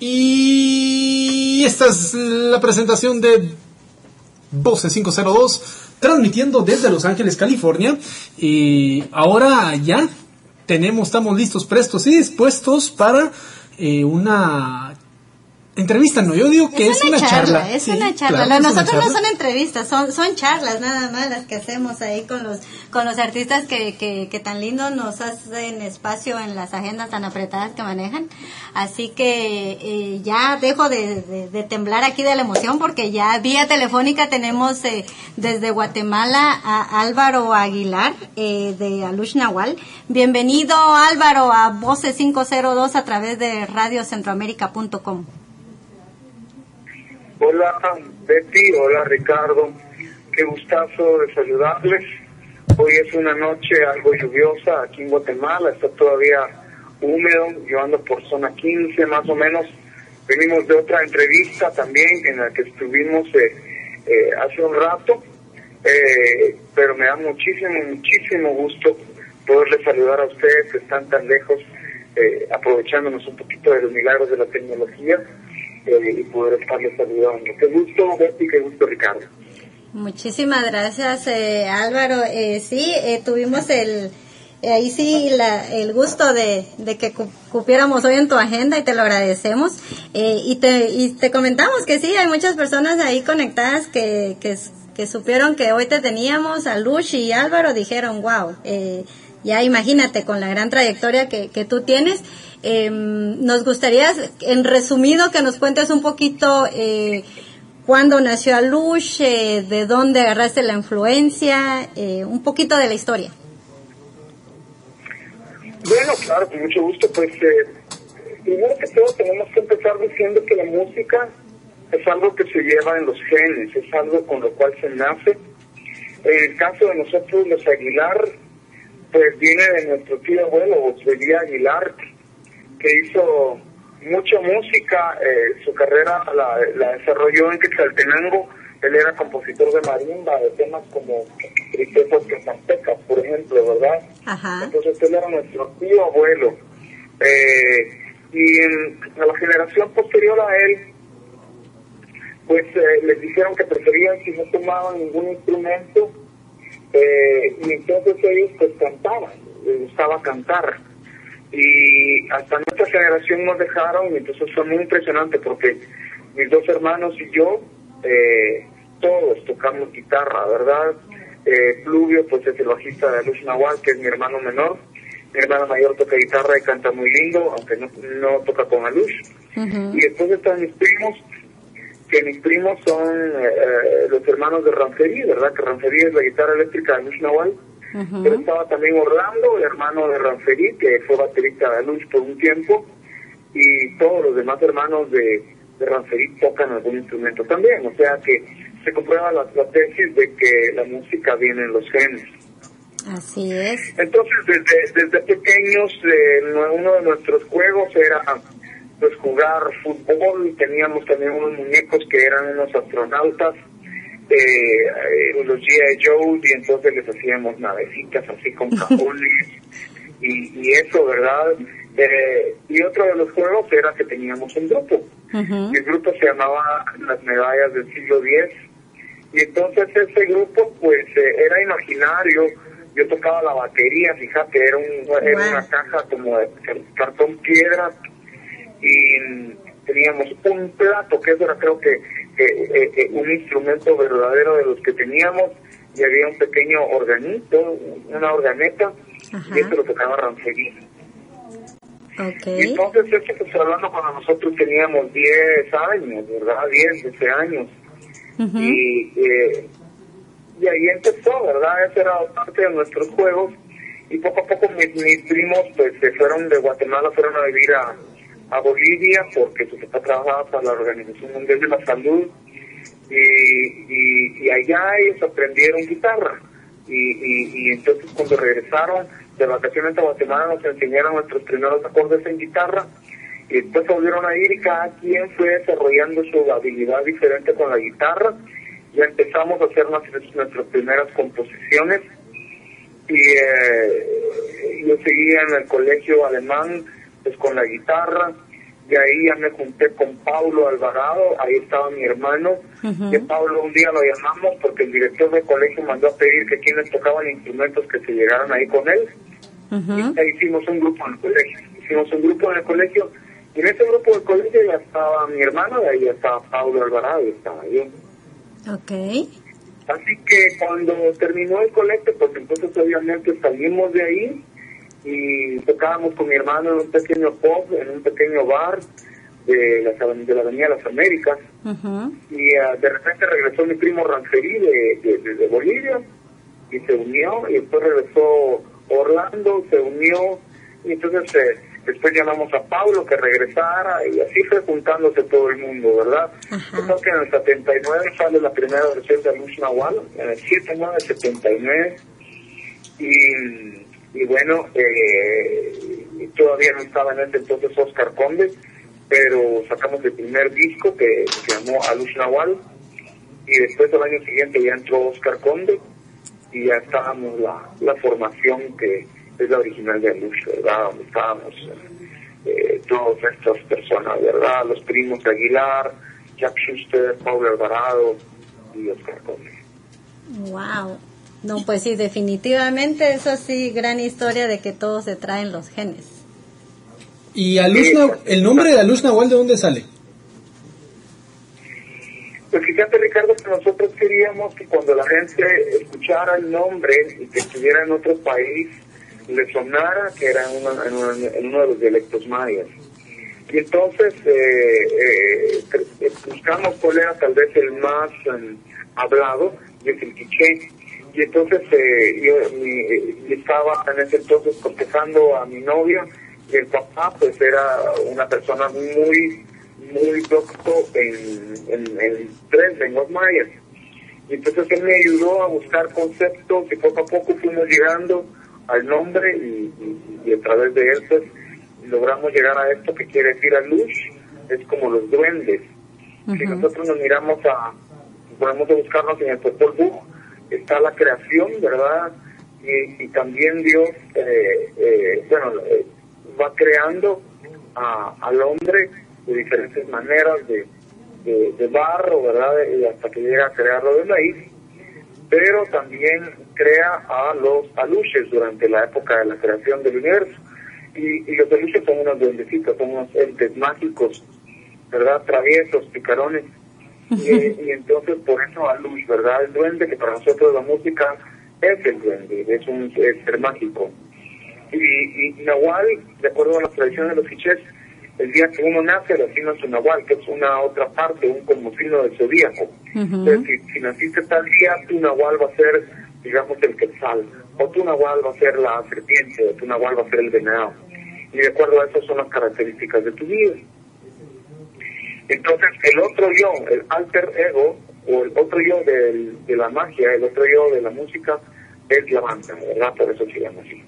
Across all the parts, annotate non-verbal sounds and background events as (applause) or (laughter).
Y esta es la presentación de Voce 502, transmitiendo desde Los Ángeles, California. Y ahora ya tenemos, estamos listos, prestos y dispuestos para eh, una Entrevista no, yo digo que es, una, charla, Es una charla. Nosotros no son entrevistas, son, son charlas nada más las que hacemos ahí con los, con los artistas que, que, que tan lindos nos hacen espacio en las agendas tan apretadas que manejan. Así que eh, ya dejo de, de, temblar aquí de la emoción porque ya vía telefónica tenemos eh, desde Guatemala a Álvaro Aguilar eh, de Alush Nahual. Bienvenido Álvaro a Voce 502 a través de radiocentroamérica.com. Hola Betty, hola Ricardo, qué gustazo de saludarles. Hoy es una noche algo lluviosa aquí en Guatemala, está todavía húmedo, yo por zona 15 más o menos. Venimos de otra entrevista también en la que estuvimos eh, eh, hace un rato, eh, pero me da muchísimo, muchísimo gusto poderles saludar a ustedes que están tan lejos, aprovechándonos un poquito de los milagros de la tecnología eh, y poder estarles saludando. Qué gusto, Betty, qué gusto, Ricardo. Muchísimas gracias, eh, Álvaro. Eh, sí, eh, tuvimos el, ahí sí, la, el gusto de, de que cupiéramos hoy en tu agenda y te lo agradecemos. y, te, y te comentamos que sí, hay muchas personas ahí conectadas que, que, que supieron que hoy te teníamos, a Luchi y Álvaro dijeron, wow, ya imagínate con la gran trayectoria que, que tú tienes. Eh, nos gustaría, en resumido, que nos cuentes un poquito eh, cuándo nació Alush, eh, de dónde agarraste la influencia, eh, un poquito de la historia. Bueno, claro, con mucho gusto. Pues primero que todo tenemos que empezar diciendo que la música es algo que se lleva en los genes, es algo con lo cual se nace. En el caso de nosotros, los Aguilar, pues viene de nuestro tío abuelo, José Aguilar, que hizo mucha música, eh, su carrera la, desarrolló en Quetzaltenango, él era compositor de marimba, de temas como Tristezas Quetzaltecas, por ejemplo, ¿verdad? Entonces él era nuestro tío abuelo. Eh, y en, a la generación posterior a él, pues eh, les dijeron que preferían si no tomaban ningún instrumento, y entonces ellos pues cantaban, les gustaba cantar y hasta nuestra generación nos dejaron y entonces fue muy impresionante porque mis dos hermanos y yo eh, todos tocamos guitarra, ¿verdad? Eh, Pluvio pues es el bajista de Luz Nahual, que es mi hermano menor. Mi hermano mayor toca guitarra y canta muy lindo, aunque no, no toca con Alush. Y después están mis primos, que mis primos son eh, los hermanos de Ranferí, ¿verdad? Que Ranferí es la guitarra eléctrica de Luz Nahual pero estaba también Orlando, el hermano de Ranferí, que fue baterista de Luz por un tiempo, y todos los demás hermanos de, de Ranferí tocan algún instrumento también, o sea que se comprueba la, tesis de que la música viene en los genes. Así es. Entonces, desde, desde pequeños, eh, uno de nuestros juegos era pues jugar fútbol, teníamos también unos muñecos que eran unos astronautas, eh, los G.I. Joe y entonces les hacíamos navecitas así con (laughs) cajones y, y eso, ¿verdad? Eh, y otro de los juegos era que teníamos un grupo. y el grupo se llamaba Las Medallas del Siglo X. Y entonces ese grupo, pues, eh, era imaginario. Yo tocaba la batería, fíjate, era, un, era una caja como de cartón piedra. Y teníamos un plato, que eso era creo que eh, eh, un instrumento verdadero de los que teníamos y había un pequeño organito, una organeta, y eso lo tocaba Rancerí. Okay. Entonces, esto que estoy hablando cuando nosotros teníamos 10 años, ¿verdad? 10, 12 años. y, eh, y ahí empezó, ¿verdad? Esa era parte de nuestros juegos. Y poco a poco mis, mis primos pues se fueron de Guatemala, fueron a vivir a, a Bolivia porque su papá trabajaba para la Organización Mundial de la Salud y, y, allá ellos aprendieron guitarra. Y, y, entonces cuando regresaron de vacaciones a Guatemala nos enseñaron nuestros primeros acordes en guitarra y después volvieron a ir y cada quien fue desarrollando su habilidad diferente con la guitarra. Ya empezamos a hacer nuestras, primeras composiciones y eh, yo seguía en el colegio alemán pues con la guitarra De ahí ya me junté con Paulo Alvarado, ahí estaba mi hermano. Y Pablo un día lo llamamos porque el director del colegio mandó a pedir que quienes tocaban instrumentos que se llegaran ahí con él. Y ahí hicimos un grupo en el colegio. Hicimos un grupo en el colegio. Y en ese grupo del colegio ya estaba mi hermano, de ahí ya estaba Paulo Alvarado y estaba yo. Ok. Así que cuando terminó el colegio, pues entonces obviamente salimos de ahí y tocábamos con mi hermano en un pequeño pub, en un pequeño bar de la, de la Avenida Las Américas. Y ah, de repente regresó mi primo Rancerí de, de, Bolivia y se unió y después regresó Orlando, se unió y entonces eh, después llamamos a Pablo que regresara y así fue juntándose todo el mundo, ¿verdad? Creo que en el 79 sale la primera versión de Luz Nahual, en el 79 y y bueno, eh, todavía no estaba en ese entonces Oscar Conde, pero sacamos el primer disco que se llamó Aluz Nahual y después del año siguiente ya entró Oscar Conde y ya estábamos la, la formación que es la original de Aluz, ¿verdad? Donde estábamos eh, todas estas personas, ¿verdad? Los primos Aguilar, Jack Schuster, Paul Alvarado y Oscar Conde. Wow. No, pues sí, definitivamente eso sí, gran historia de que todos se traen los genes. ¿Y el nombre de Aluz Nahual de dónde sale? Pues fíjate Ricardo que nosotros queríamos que cuando la gente escuchara el nombre y que estuviera en otro país, le sonara que era en, uno de los dialectos mayas. Y entonces eh, eh, buscamos cuál era tal vez el más em, hablado, y es el quiché y entonces eh, yo eh, estaba en ese entonces contestando a mi novia y el papá pues era una persona muy muy docto en, en, tres lenguas mayas. Y entonces él me ayudó a buscar conceptos y poco a poco fuimos llegando al nombre y, y, a través de él pues logramos llegar a esto que quiere decir a luz es como los duendes. Si nosotros nos miramos a podemos buscarnos en el Popol Vuh está la creación, ¿verdad? Y, también Dios, eh, eh, bueno, eh, va creando al hombre de diferentes maneras de, de, barro, ¿verdad? Y hasta que llega a crearlo de maíz, pero también crea a los aluches durante la época de la creación del universo. Y, los aluches son unos duendecitos, son unos entes mágicos, ¿verdad? Traviesos, picarones, y, entonces por eso a luz, ¿verdad? El duende, que para nosotros la música es el duende, es un ser mágico. Y, y, Nahual, de acuerdo a las tradiciones de los fichés, el día que uno nace, le asignan su Nahual, que es una otra parte, un como signo del zodíaco. Entonces, si, naciste tal día, tu Nahual va a ser, digamos, el quetzal, o tu Nahual va a ser la serpiente, o tu Nahual va a ser el venado. Y de acuerdo a eso son las características de tu vida. Entonces, el otro yo, el alter ego, o el otro yo de la magia, el otro yo de la música, es la banda, ¿verdad? Por eso se llama así.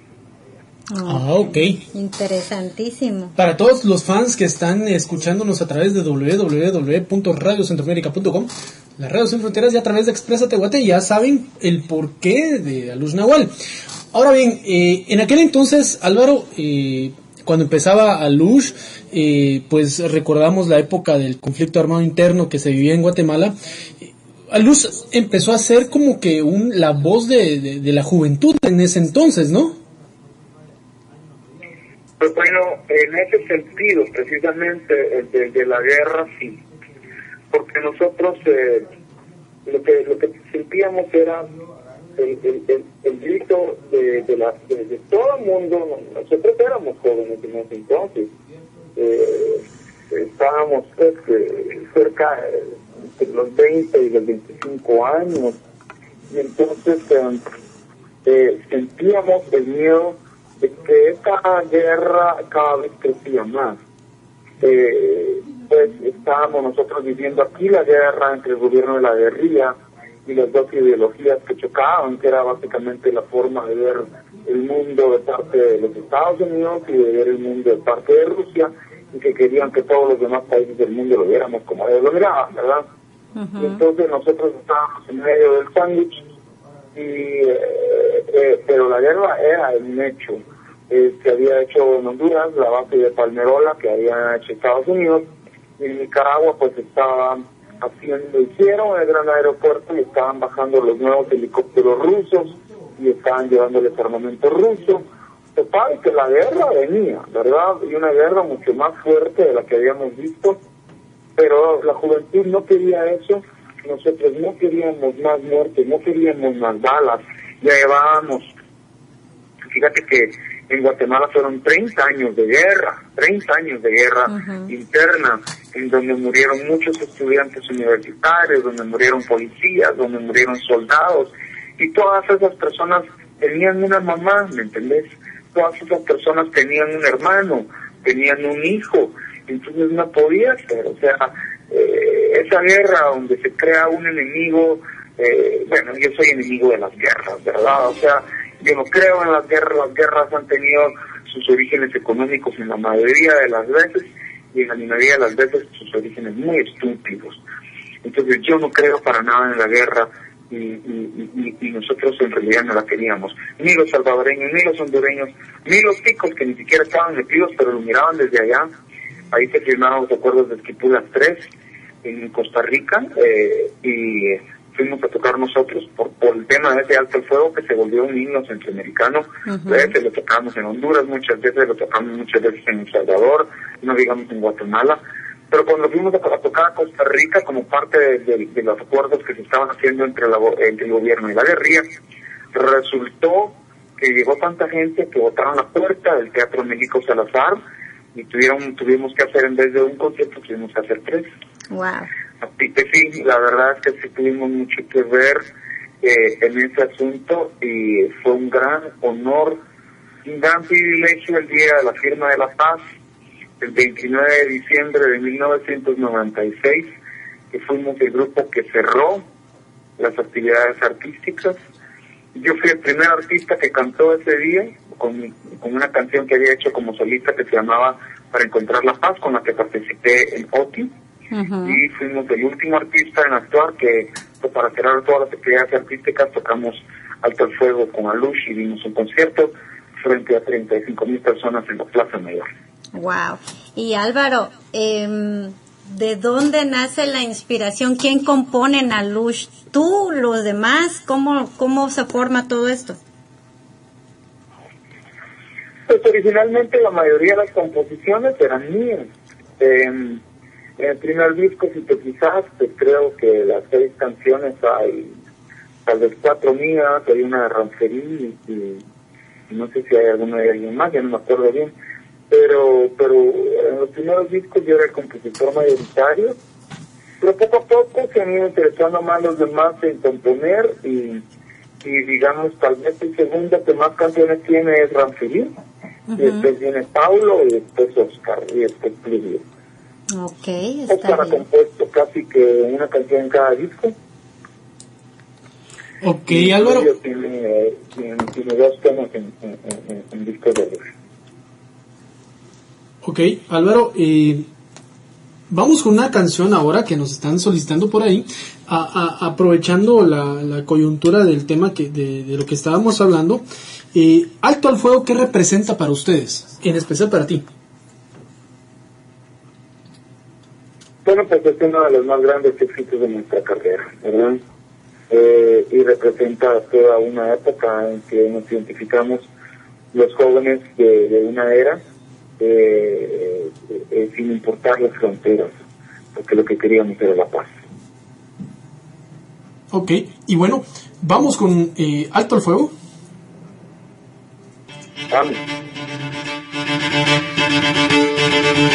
Ah, ok. Interesantísimo. Para todos los fans que están escuchándonos a través de www.radiocentroamérica.com, la Radio Sin Fronteras y a través de Expresa Tehuate ya saben el porqué de Luz Nahual. Ahora bien, eh, en aquel entonces, Álvaro, eh, cuando empezaba a Luz, eh, pues recordamos la época del conflicto armado interno que se vivía en Guatemala, Luz empezó a ser como que un, la voz de, la juventud en ese entonces, ¿no? Pues bueno, en ese sentido, precisamente el de, la guerra, sí. Porque nosotros eh, lo, que, lo que sentíamos era el, grito de, la, de, todo el mundo. Nosotros éramos jóvenes en ese entonces eh, estábamos pues, cerca de los 20 y los 25 años, y entonces eh, eh, sentíamos el miedo de que esta guerra cada vez crecía más. Eh, pues estábamos nosotros viviendo aquí la guerra entre el gobierno de la guerrilla y las dos ideologías que chocaban, que era básicamente la forma de ver el mundo de parte de los Estados Unidos y de ver el mundo de parte de Rusia, y que querían que todos los demás países del mundo lo viéramos como ellos lo miraban, ¿verdad? Y entonces nosotros estábamos en medio del sándwich, y, eh, eh, pero la guerra era un hecho, eh, se había hecho en Honduras, la base de Palmerola que había hecho Estados Unidos, y en Nicaragua pues estaban haciendo, hicieron el gran aeropuerto y estaban bajando los nuevos helicópteros rusos y estaban llevándoles armamento ruso. Total, que la guerra venía, ¿verdad? Y una guerra mucho más fuerte de la que habíamos visto, pero la juventud no quería eso, nosotros no queríamos más muertes, no queríamos más balas, llevábamos, fíjate que en Guatemala fueron 30 años de guerra, 30 años de guerra interna, en donde murieron muchos estudiantes universitarios, donde murieron policías, donde murieron soldados, y todas esas personas tenían una mamá, ¿me entendés? Todas esas personas tenían un hermano, tenían un hijo, entonces no podía ser, o sea, eh, esa guerra donde se crea un enemigo, eh, bueno, yo soy enemigo de las guerras, ¿verdad? O sea, yo no creo en las guerras, las guerras han tenido sus orígenes económicos en la mayoría de las veces y en la minoría de las veces sus orígenes muy estúpidos. Entonces yo no creo para nada en la guerra y, nosotros en realidad no la queríamos. Ni los salvadoreños, ni los hondureños, ni los ticos que ni siquiera estaban metidos pero lo miraban desde allá. Ahí se firmaron los acuerdos de Esquipulas 3 en Costa Rica eh, y fuimos a tocar nosotros por, por el tema de ese alto el fuego que se volvió un himno centroamericano. A veces lo tocamos en Honduras, muchas veces lo tocamos muchas veces en El Salvador, no digamos en Guatemala. Pero cuando fuimos a, tocar a Costa Rica como parte de, los acuerdos que se estaban haciendo entre, la, entre el gobierno y la guerrilla, resultó que llegó tanta gente que botaron la puerta del Teatro México Salazar y tuvieron, tuvimos que hacer en vez de un concierto, tuvimos que hacer tres. Wow. Así que sí, la verdad es que sí tuvimos mucho que ver eh, en ese asunto y fue un gran honor, un gran privilegio el día de la firma de la paz, el 29 de diciembre de 1996, que fuimos el grupo que cerró las actividades artísticas. Yo fui el primer artista que cantó ese día con, con una canción que había hecho como solista que se llamaba Para Encontrar la Paz, con la que participé en OTI y fuimos el último artista en actuar que pues, para cerrar todas las actividades artísticas tocamos Alto el Fuego con Alush y dimos un concierto frente a 35 mil personas en la Plaza Mayor. Wow. Y Álvaro, eh, ¿de dónde nace la inspiración? ¿Quién compone en Alush? ¿Tú, los demás? ¿Cómo, cómo se forma todo esto? Pues originalmente la mayoría de las composiciones eran mías. Eh, en el primer disco, si te fijaste, creo que las seis canciones hay, tal vez cuatro mías, hay una de Rancerí y, no sé si hay alguna de alguien más, ya no me acuerdo bien. Pero, pero en los primeros discos yo era el compositor mayoritario, pero poco a poco se han ido interesando más los demás en componer y, y digamos, tal vez el segundo que más canciones tiene es Rancerí, y después viene Paulo y después Oscar y después Pluvio. Ok, está ha compuesto casi que una canción en cada disco. Ok, Álvaro. Tiene, tiene, tiene, dos temas en, en, en, discos de luz. Ok, Álvaro, eh, vamos con una canción ahora que nos están solicitando por ahí, a, a, aprovechando la, la, coyuntura del tema que, de, de lo que estábamos hablando. Eh, Alto al Fuego, ¿qué representa para ustedes? En especial para ti. Bueno, pues es uno de los más grandes éxitos de nuestra carrera, ¿verdad? Eh, y representa toda una época en que nos identificamos los jóvenes de, de una era eh, eh, sin importar las fronteras, porque lo que queríamos era la paz. Ok, y bueno, vamos con eh, Alto al Fuego. Vamos. Cada quien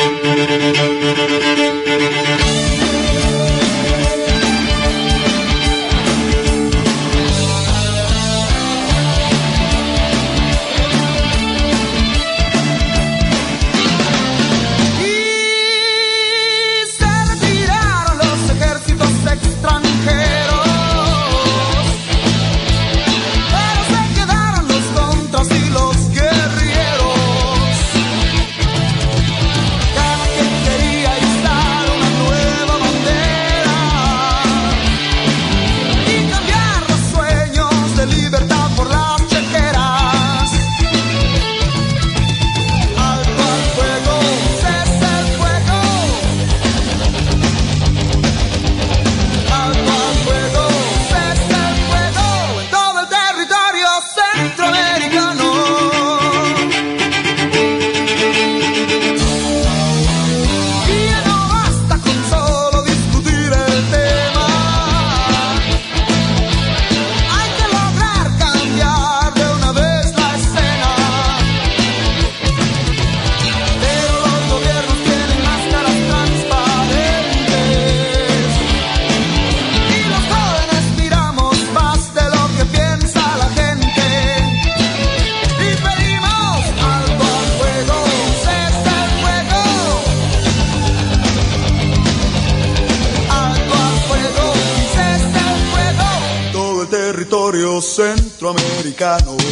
centroamericano.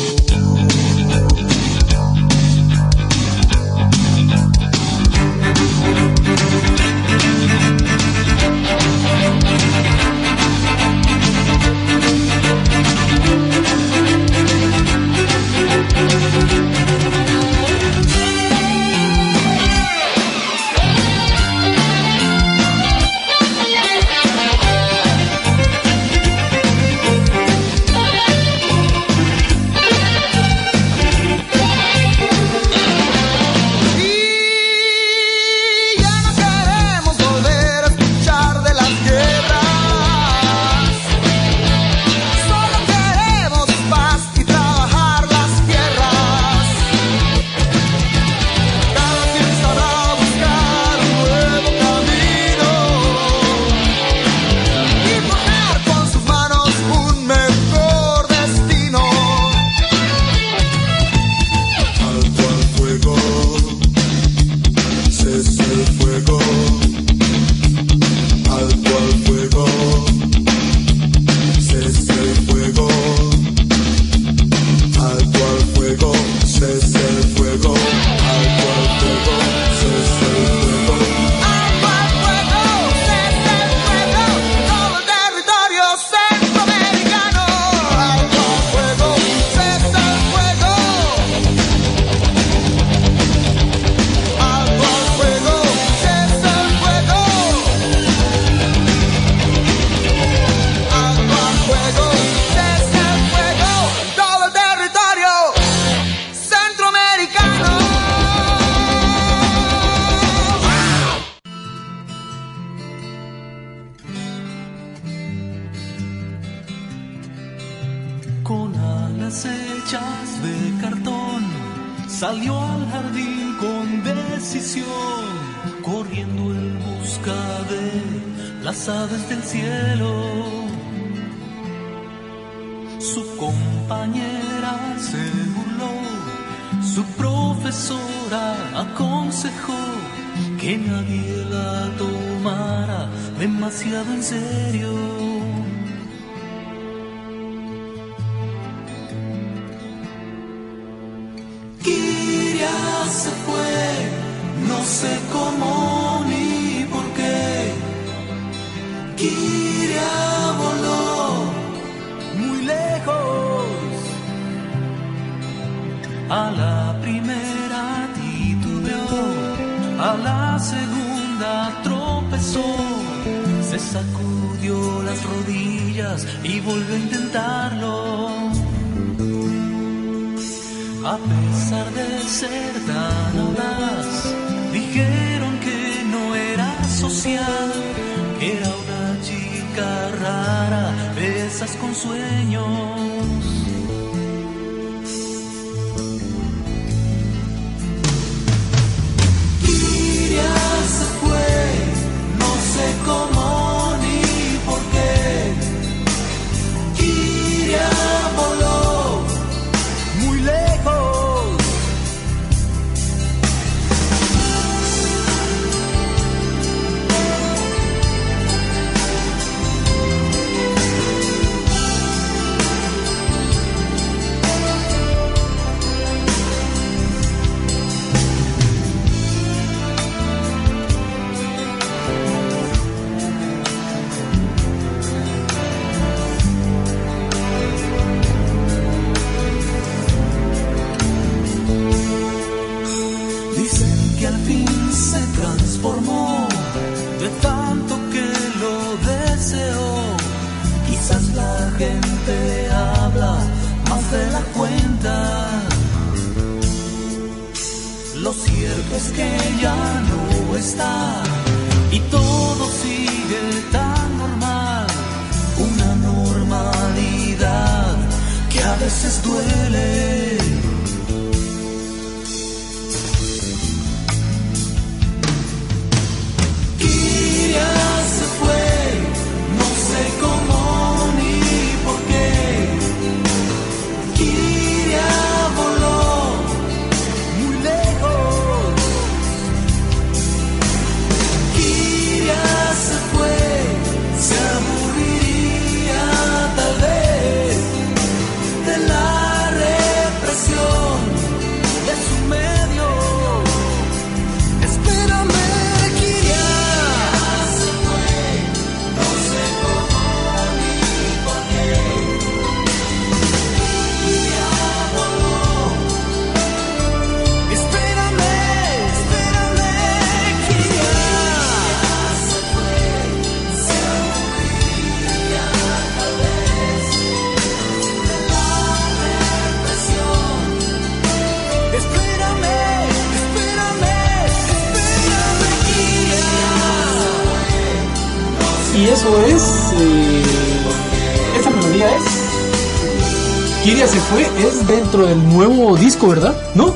Dentro del nuevo disco, ¿verdad? ¿No?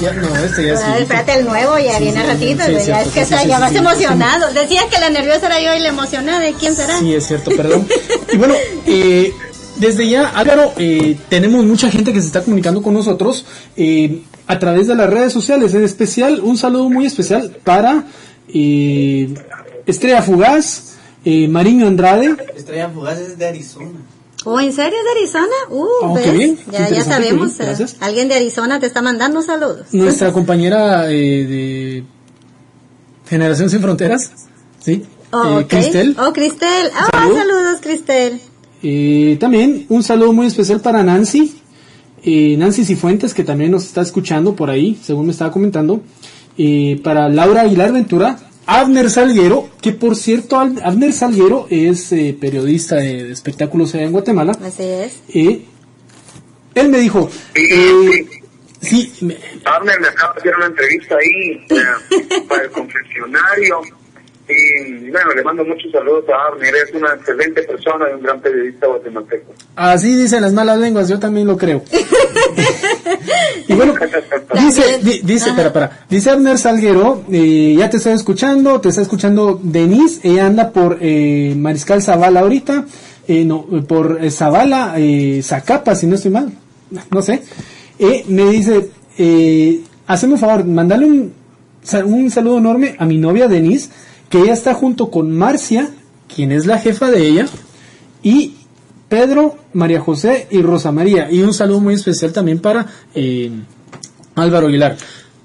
Ya, no, este ya es. Ah, espérate, el nuevo ya Sí, viene sí, ratito, sí, ya es cierto, es que sí, está, sí, ya sí, vas sí. emocionado. Decías que la nerviosa era yo y la emocionada, ¿de quién será? Sí, es cierto, perdón. (laughs) Y bueno, eh, desde ya, Álvaro, eh, tenemos mucha gente que se está comunicando con nosotros eh, a través de las redes sociales. En especial, un saludo muy especial para eh, Estrella Fugaz, eh, Mariño Andrade. Estrella Fugaz es de Arizona. ¿Oh, en serio es de Arizona? Uh, Oh, ¿ves? qué bien, qué Ya, ya sabemos. bien, eh, alguien de Arizona te está mandando saludos. nuestra (laughs) compañera eh, de Generación Sin Fronteras, ¿sí? Oh, Eh. Cristel. Oh, Cristel. Ah, Salud. saludos, Cristel. Eh, también un saludo muy especial para Nancy, Nancy Cifuentes, que también nos está escuchando por ahí, según me estaba comentando. Eh, para Laura Aguilar Ventura, Abner Salguero, que por cierto, Ab- Abner Salguero es eh, periodista de, de espectáculos allá en Guatemala. Así es. Eh, él me dijo, eh, sí, me- Abner me acaba de hacer una entrevista ahí eh, (laughs) para el confesionario. Y bueno, le mando muchos saludos a Abner. Es una excelente persona y un gran periodista guatemalteco. Así dicen las malas lenguas, yo también lo creo. (laughs) y bueno, (laughs) dice, di- dice, Ajá. para, para, dice Abner Salguero, eh, ya te estoy escuchando, te está escuchando Denise, ella anda por eh, Mariscal Zavala ahorita, eh, no, por eh, Zavala, eh, Zacapa, si no estoy mal, no sé. Eh, me dice, eh, hazme un favor, mandale un, un saludo enorme a mi novia Denise, que ella está junto con Marcia, quien es la jefa de ella, y Pedro, María José y Rosa María. Y un saludo muy especial también para eh, Álvaro Aguilar.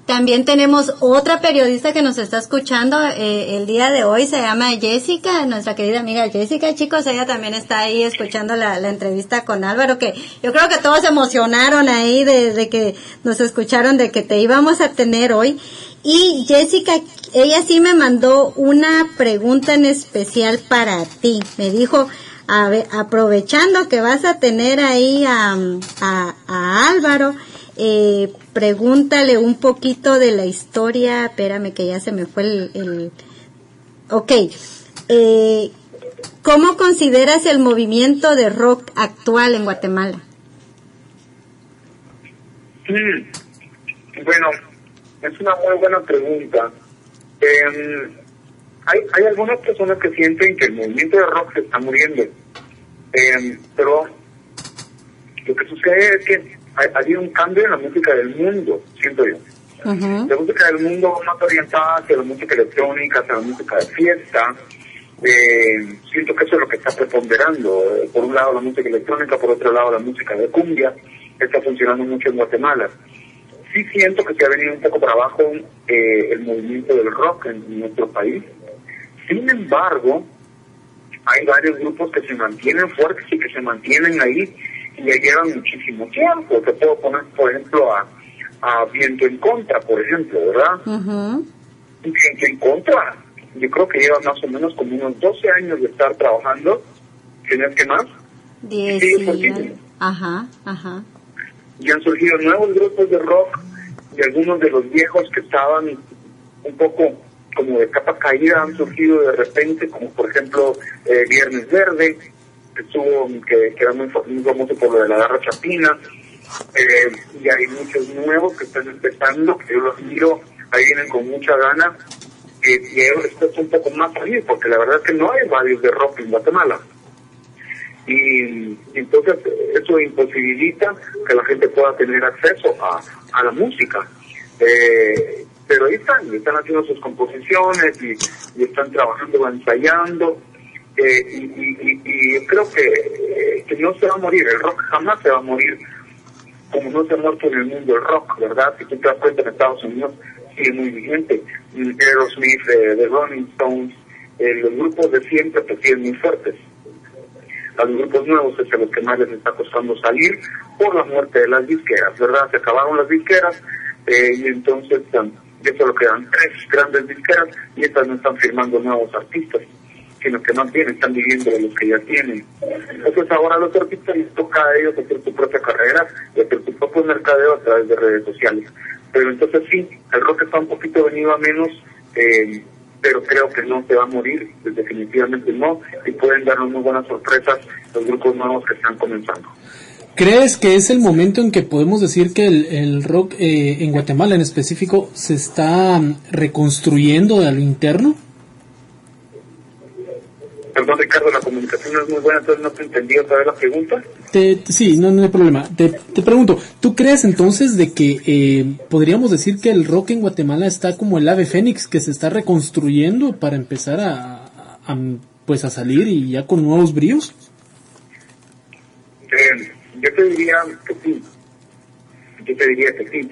También tenemos otra periodista que nos está escuchando eh, el día de hoy, se llama Jessica, nuestra querida amiga Jessica. Chicos, ella también está ahí escuchando la, entrevista con Álvaro, que yo creo que todos se emocionaron ahí de, de que nos escucharon, de que te íbamos a tener hoy. Y Jessica, ella sí me mandó una pregunta en especial para ti. Me dijo, a aprovechando que vas a tener ahí a, a, a Álvaro, eh, pregúntale un poquito de la historia. Espérame que ya se me fue el... el... Ok. Eh, ¿Cómo consideras el movimiento de rock actual en Guatemala? Mm, Bueno, es una muy buena pregunta. Eh, hay, hay algunas personas que sienten que el movimiento de rock se está muriendo. Eh, pero lo que sucede es que ha, ha habido un cambio en la música del mundo, siento yo. La música del mundo más orientada hacia la música electrónica, hacia la música de fiesta. Eh, siento que eso es lo que está preponderando. Por un lado la música electrónica, por otro lado la música de cumbia, está funcionando mucho en Guatemala. Sí siento que se ha venido un poco para abajo eh, el movimiento del rock en nuestro país. Sin embargo, hay varios grupos que se mantienen fuertes y que se mantienen ahí y ya llevan muchísimo tiempo. Te puedo poner, por ejemplo, a, a Viento en Contra, por ejemplo, ¿verdad? Ujú. Viento en Contra, yo creo que lleva más o menos como unos 12 años de estar trabajando, si no es que más, Diez Sí. Ajá, ajá. y han surgido nuevos grupos de rock y algunos de los viejos que estaban un poco como de capa caída han surgido de repente, como por ejemplo eh, Viernes Verde, que estuvo, que, que era muy, muy famoso por lo de la garra chapina, eh, y hay muchos nuevos que están empezando, que yo los miro, ahí vienen con mucha gana, eh, y les cuesta un poco más salir, porque la verdad es que no hay radios de rock en Guatemala y entonces eso imposibilita que la gente pueda tener acceso a, a la música. Eh, pero ahí están, están haciendo sus composiciones y, están trabajando, ensayando. eh, y, creo que, eh, que no se va a morir, el rock jamás se va a morir como no se ha muerto en el mundo el rock, ¿verdad? Si tú te das cuenta en Estados Unidos sigue muy vigente. Mm, Aerosmith, eh, The Rolling Stones, eh, los grupos de siempre pues siguen muy fuertes a los grupos nuevos es a los que más les está costando salir por la muerte de las disqueras, ¿verdad? Se acabaron las disqueras eh, y entonces um, ya solo quedan tres grandes disqueras y estas no están firmando nuevos artistas, sino que más bien están viviendo de los que ya tienen. Entonces ahora los artistas les toca a ellos hacer su propia carrera y hacer su propio mercadeo a través de redes sociales. Pero entonces sí, el rock está un poquito venido a menos. eh, pero creo que no se va a morir, definitivamente no, y pueden darnos muy buenas sorpresas los grupos nuevos que están comenzando. ¿Crees que es el momento en que podemos decir que el, rock eh, en Guatemala en específico se está mm, reconstruyendo a lo interno? Perdón, Ricardo, la comunicación no es muy buena, entonces no te entendí otra vez la pregunta. Te, sí, no, no hay problema. Te, te pregunto, ¿tú crees entonces de que eh, podríamos decir que el rock en Guatemala está como el ave fénix que se está reconstruyendo para empezar a, a- a, pues a salir y ya con nuevos bríos? Eh, yo te diría que sí. Yo te diría que sí.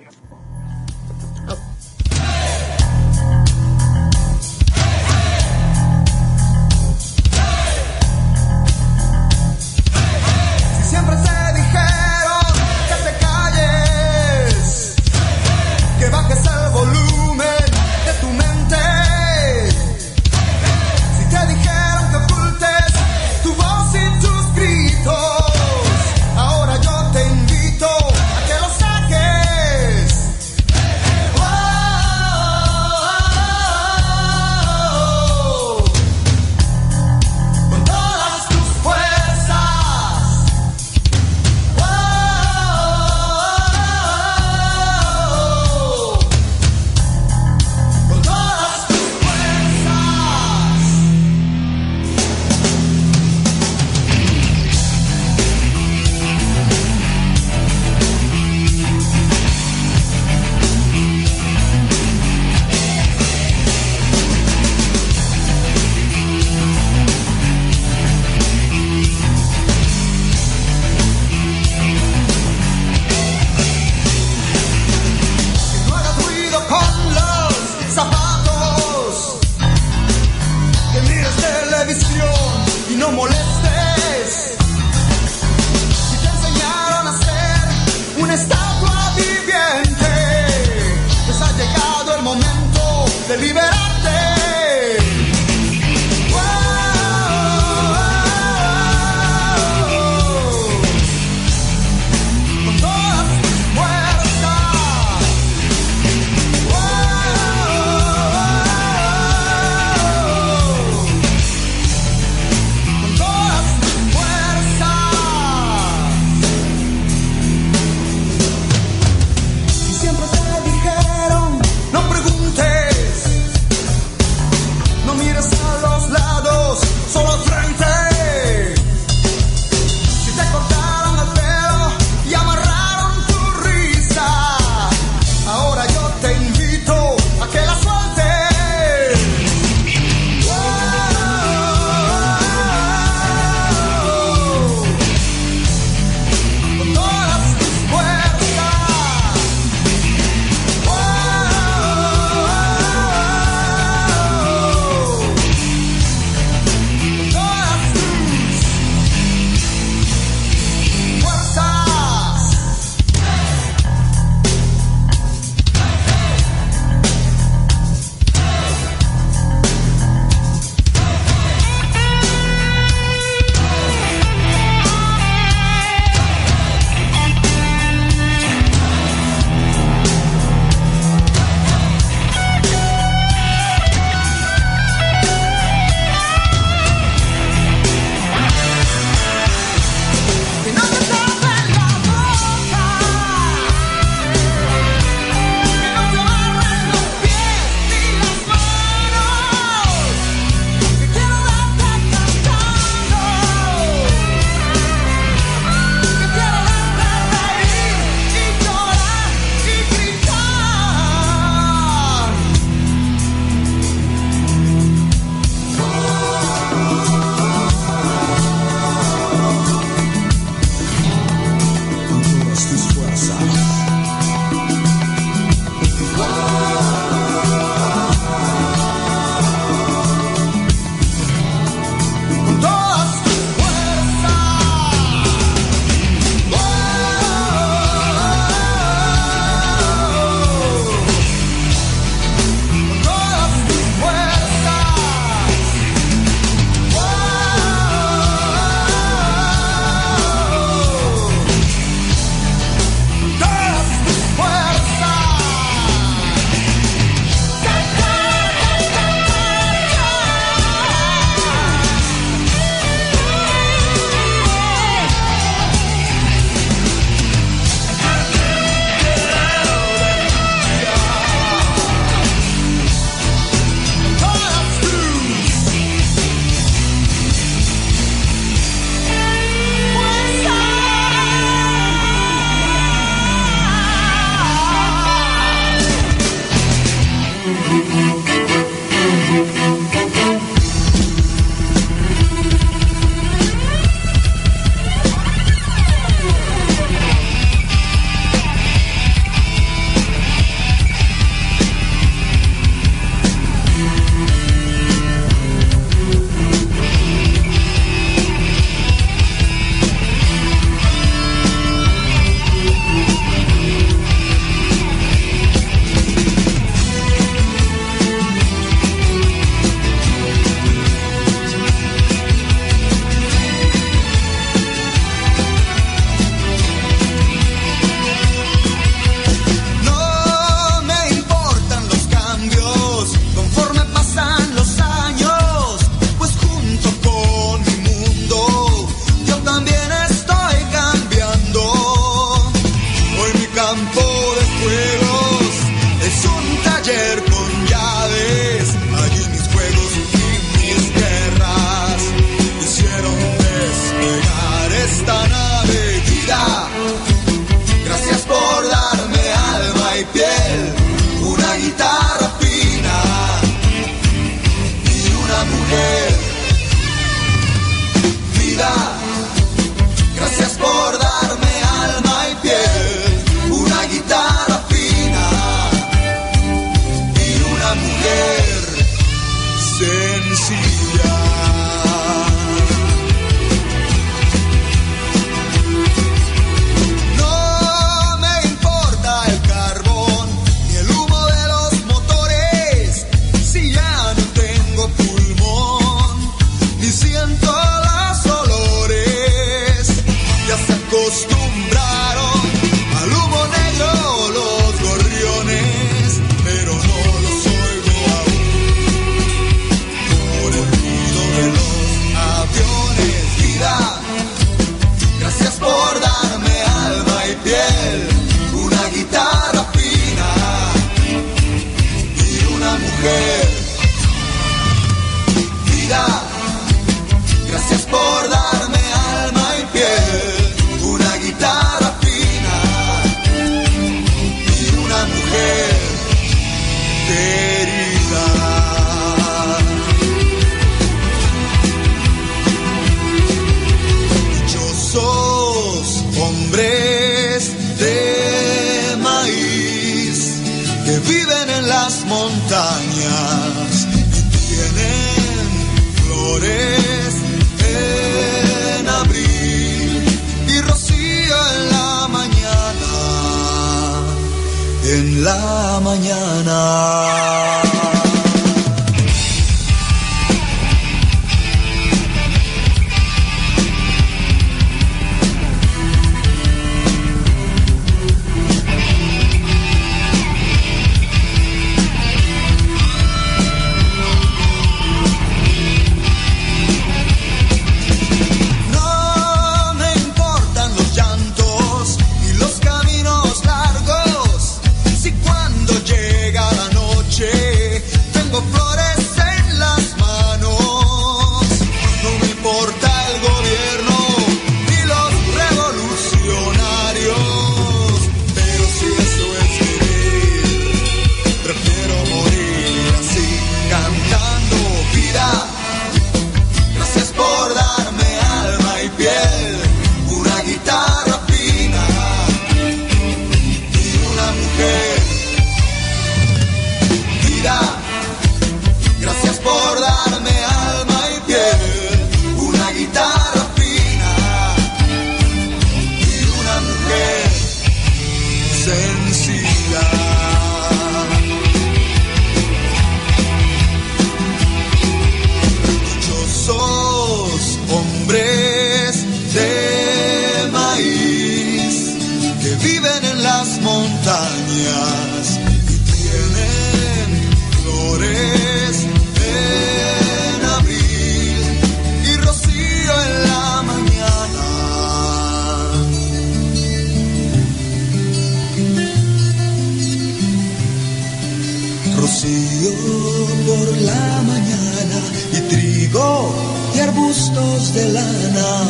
de lana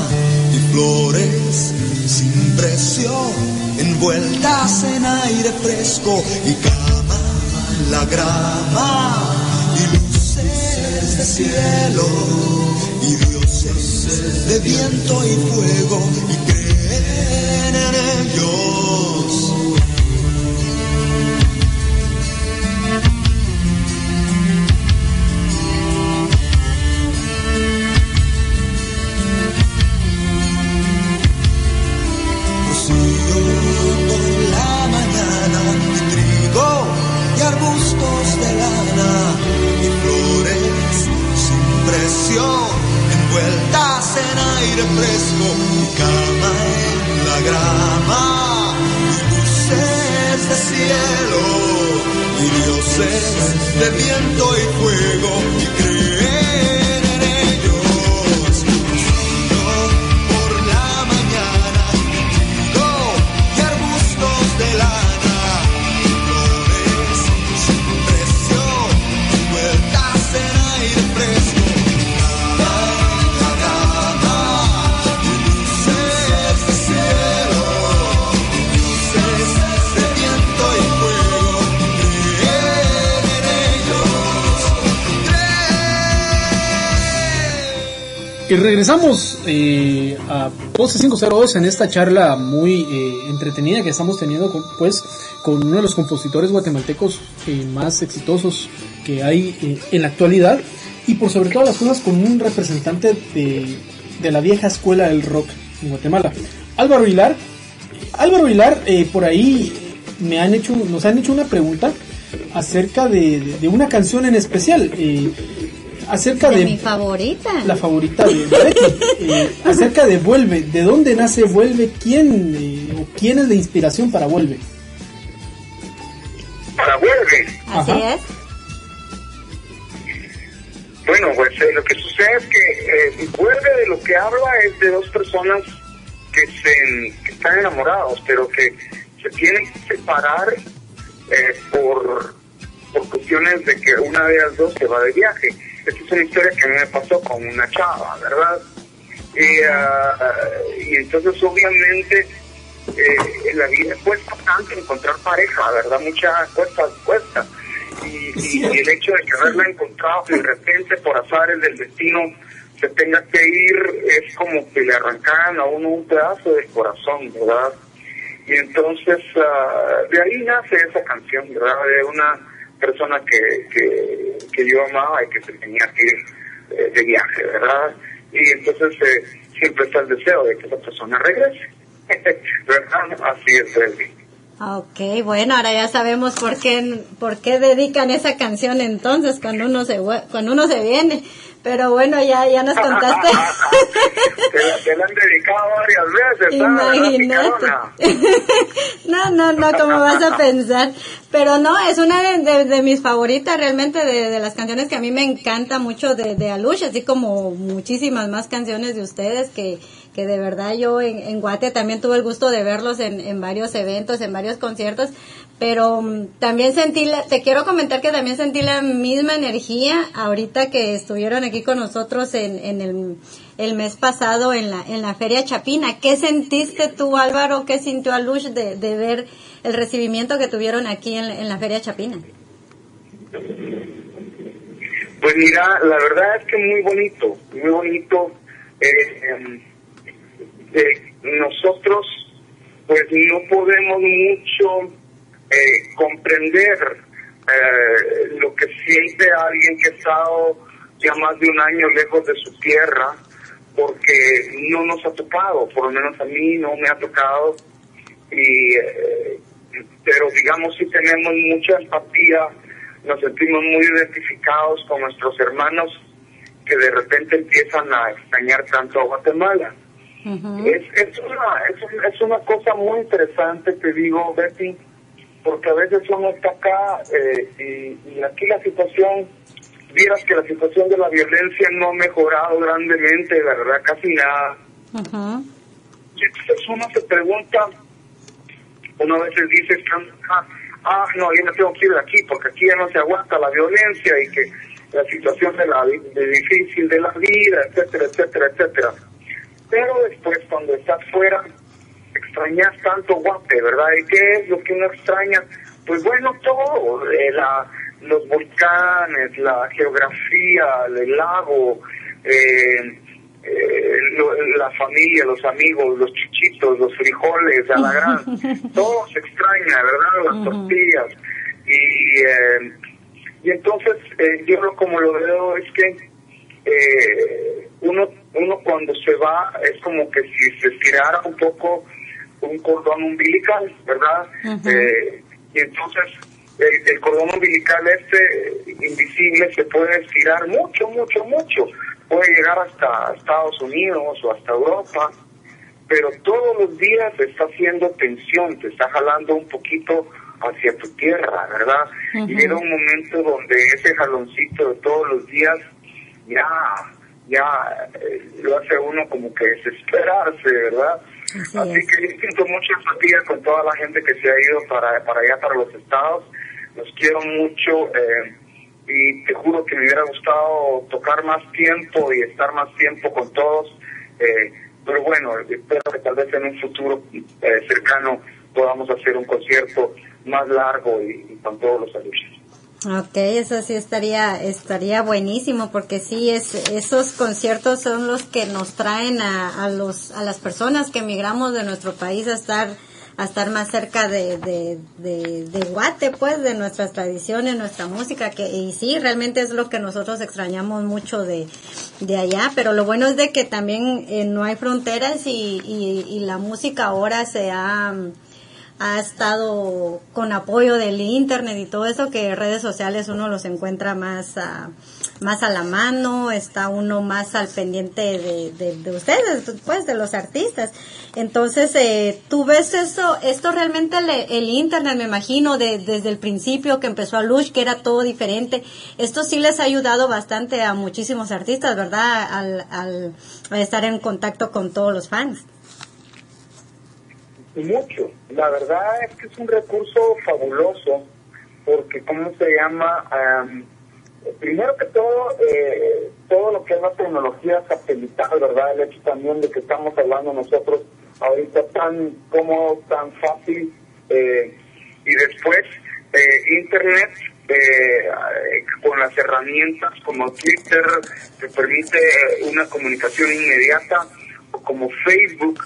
y flores sin precio, envueltas en aire fresco y cama en la grama y luces de cielo y dioses de viento y fuego y creen en ellos. en aire fresco, mi cama en la grama, y luces de cielo, y dioses de viento y fuego, y Y regresamos eh, a Pose 502 en esta charla muy eh, entretenida que estamos teniendo con, pues, con uno de los compositores guatemaltecos eh, más exitosos que hay eh, en la actualidad. Y por sobre todas las cosas con un representante de, de la vieja escuela del rock en Guatemala, Álvaro Vilar. Álvaro Vilar, eh, por ahí me han hecho, nos han hecho una pregunta acerca de, de- de una canción en especial, eh, acerca De de, mi favorita. la favorita de Betty, (laughs) eh, acerca de Vuelve, ¿de dónde nace Vuelve? ¿Quién eh, o quién es la inspiración para Vuelve? Para vuelve. Así Ajá. es. Bueno, pues eh, lo que sucede es que eh, vuelve de lo que habla es de dos personas que, se, que están enamorados, pero que se tienen que separar eh, por, por cuestiones de que una de las dos se va de viaje. Esta es una historia que a mí me pasó con una chava, ¿verdad? Y, ah, y entonces obviamente eh, la vida cuesta tanto encontrar pareja, ¿verdad? Mucha cuesta, cuesta. Y, y- y el hecho de que haberla encontrado de repente por azares del destino se tenga que ir es como que le arrancaran a uno un pedazo del corazón, ¿verdad? Y entonces ah, de ahí nace esa canción, ¿verdad? De una persona que, que, que yo amaba y que se tenía que ir eh, de viaje, ¿verdad? Y entonces eh, siempre está el deseo de que esa persona regrese, (laughs) ¿verdad? Así es, Elvi. Ok, bueno, ahora ya sabemos por qué, por qué dedican esa canción entonces cuando uno se cuando uno se viene. Pero bueno, ya ya nos contaste. (laughs) te, la, te la han dedicado varias veces. Imagínate. (laughs) No, no, no, ¿cómo vas a pensar? Pero no, es una de, de- de mis favoritas realmente, de, de las canciones que a mí me encanta mucho de, de Alush, así como muchísimas más canciones de ustedes que, que de verdad yo en, en Guate también tuve el gusto de verlos en, en varios eventos, en varios conciertos, pero mm, también sentí, la- te quiero comentar que también sentí la misma energía ahorita que estuvieron aquí con nosotros en, en el, el mes pasado en la, en la Feria Chapina. ¿Qué sentiste tú, Álvaro? ¿Qué sintió Alush de, de ver el recibimiento que tuvieron aquí en, en la Feria Chapina? Pues mira, la verdad es que muy bonito, muy bonito. Eh, em, eh, nosotros pues no podemos mucho eh, comprender eh, lo que siente alguien que ha estado ya más de un año lejos de su tierra, porque no nos ha tocado, por lo menos a mí no me ha tocado, y eh, pero digamos si tenemos mucha empatía, nos sentimos muy identificados con nuestros hermanos que de repente empiezan a extrañar tanto a Guatemala. Es, es, una, es, es una cosa muy interesante, te digo, Betty, porque a veces uno está acá eh, y, y aquí la situación, vieras que la situación de la violencia no ha mejorado grandemente, la verdad, casi nada. Y entonces uno se pregunta, uno a veces dice, ah, ah, no, yo no tengo que ir de aquí porque aquí ya no se aguanta la violencia y que la situación de la de difícil de la vida, etcétera, etcétera, etcétera. Pero después cuando estás fuera, extrañas tanto Guate, ¿verdad? ¿Y qué es lo que uno extraña? Pues bueno, todo, eh, la, los volcanes, la geografía, el lago, eh, eh, lo- la familia, los amigos, los chichitos, los frijoles, a la gran, (laughs) todo se extraña, ¿verdad? Las tortillas. Y, eh, y entonces eh, yo lo, como lo veo es que eh, uno, uno cuando se va es como que si se estirara un poco un cordón umbilical, ¿verdad? Eh, y entonces el, el cordón umbilical este invisible se puede estirar mucho, mucho, mucho. Puede llegar hasta Estados Unidos o hasta Europa, pero todos los días te está haciendo tensión, te está jalando un poquito hacia tu tierra, ¿verdad? Y llega un momento donde ese jaloncito de todos los días ya, ya eh, lo hace uno como que desesperarse, ¿verdad? Así Así es. que yo siento mucha empatía con toda la gente que se ha ido para, para allá, para los estados. Los quiero mucho eh, y te juro que me hubiera gustado tocar más tiempo y estar más tiempo con todos. eh, pero bueno, espero que tal vez en un futuro eh, cercano podamos hacer un concierto más largo y, y con todos los alumnos. Ok, eso sí estaría estaría buenísimo porque sí es esos conciertos son los que nos traen a, a los a las personas que emigramos de nuestro país a estar a estar más cerca de, de, de, de Guate, pues, de nuestras tradiciones, nuestra música, que, y sí, realmente es lo que nosotros extrañamos mucho de, de allá, pero lo bueno es de que también eh, no hay fronteras y, y, y la música ahora se ha, ha estado con apoyo del internet y todo eso que redes sociales uno los encuentra más a, más a la mano, está uno más al pendiente de, de, de ustedes, pues de los artistas. Entonces, eh, tú ves eso, esto realmente le- el internet, me imagino, de, desde el principio que empezó a Lush, que era todo diferente. Esto sí les ha ayudado bastante a muchísimos artistas, ¿verdad? Al, al estar en contacto con todos los fans. Mucho. La verdad es que es un recurso fabuloso porque, ¿cómo se llama? Am, primero que todo, eh, todo lo que es la tecnología satelital, ¿verdad? El hecho también de que estamos hablando nosotros ahorita tan cómodo, tan fácil, eh, y después eh, Internet eh, con las herramientas como Twitter que permite una comunicación inmediata o como Facebook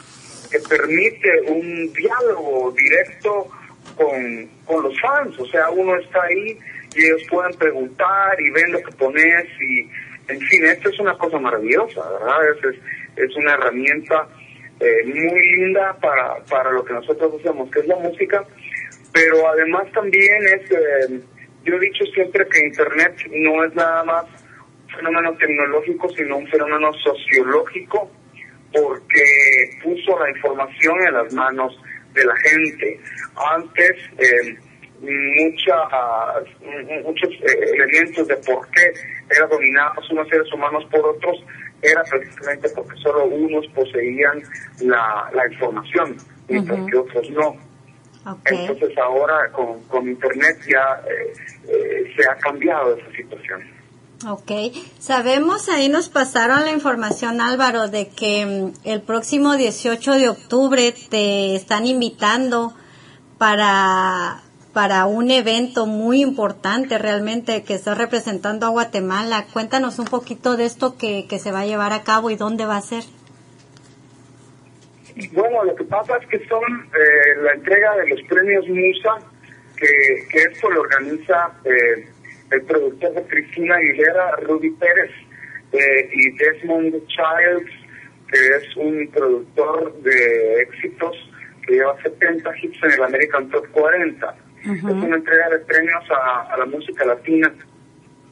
que permite un diálogo directo con, con los fans, o sea, uno está ahí y ellos pueden preguntar y ven lo que pones y, en fin, esto es una cosa maravillosa, ¿verdad? Es, es, es una herramienta eh, muy linda para, para lo que nosotros hacemos, que es la música, pero además también es, eh, yo he dicho siempre que Internet no es nada más un fenómeno tecnológico, sino un fenómeno sociológico, porque puso la información en las manos de la gente. Antes, eh, mucha, ah, muchos eh, elementos de por qué eran dominados unos seres humanos por otros era precisamente porque solo unos poseían la, la información, mientras que otros no. Entonces ahora con, con Internet ya eh, eh, se ha cambiado esa situación. Ok, sabemos, ahí nos pasaron la información Álvaro de que mm, el próximo 18 de octubre te están invitando para, para un evento muy importante realmente que está representando a Guatemala. Cuéntanos un poquito de esto que, que se va a llevar a cabo y dónde va a ser. Bueno, lo que pasa es que son eh, la entrega de los premios Musa, que, que esto lo organiza eh, el productor de Cristina Aguilera, Rudy Pérez, eh, y Desmond Childs, que es un productor de éxitos que lleva 70 hits en el American Top 40. Es una entrega de premios a, a la música latina.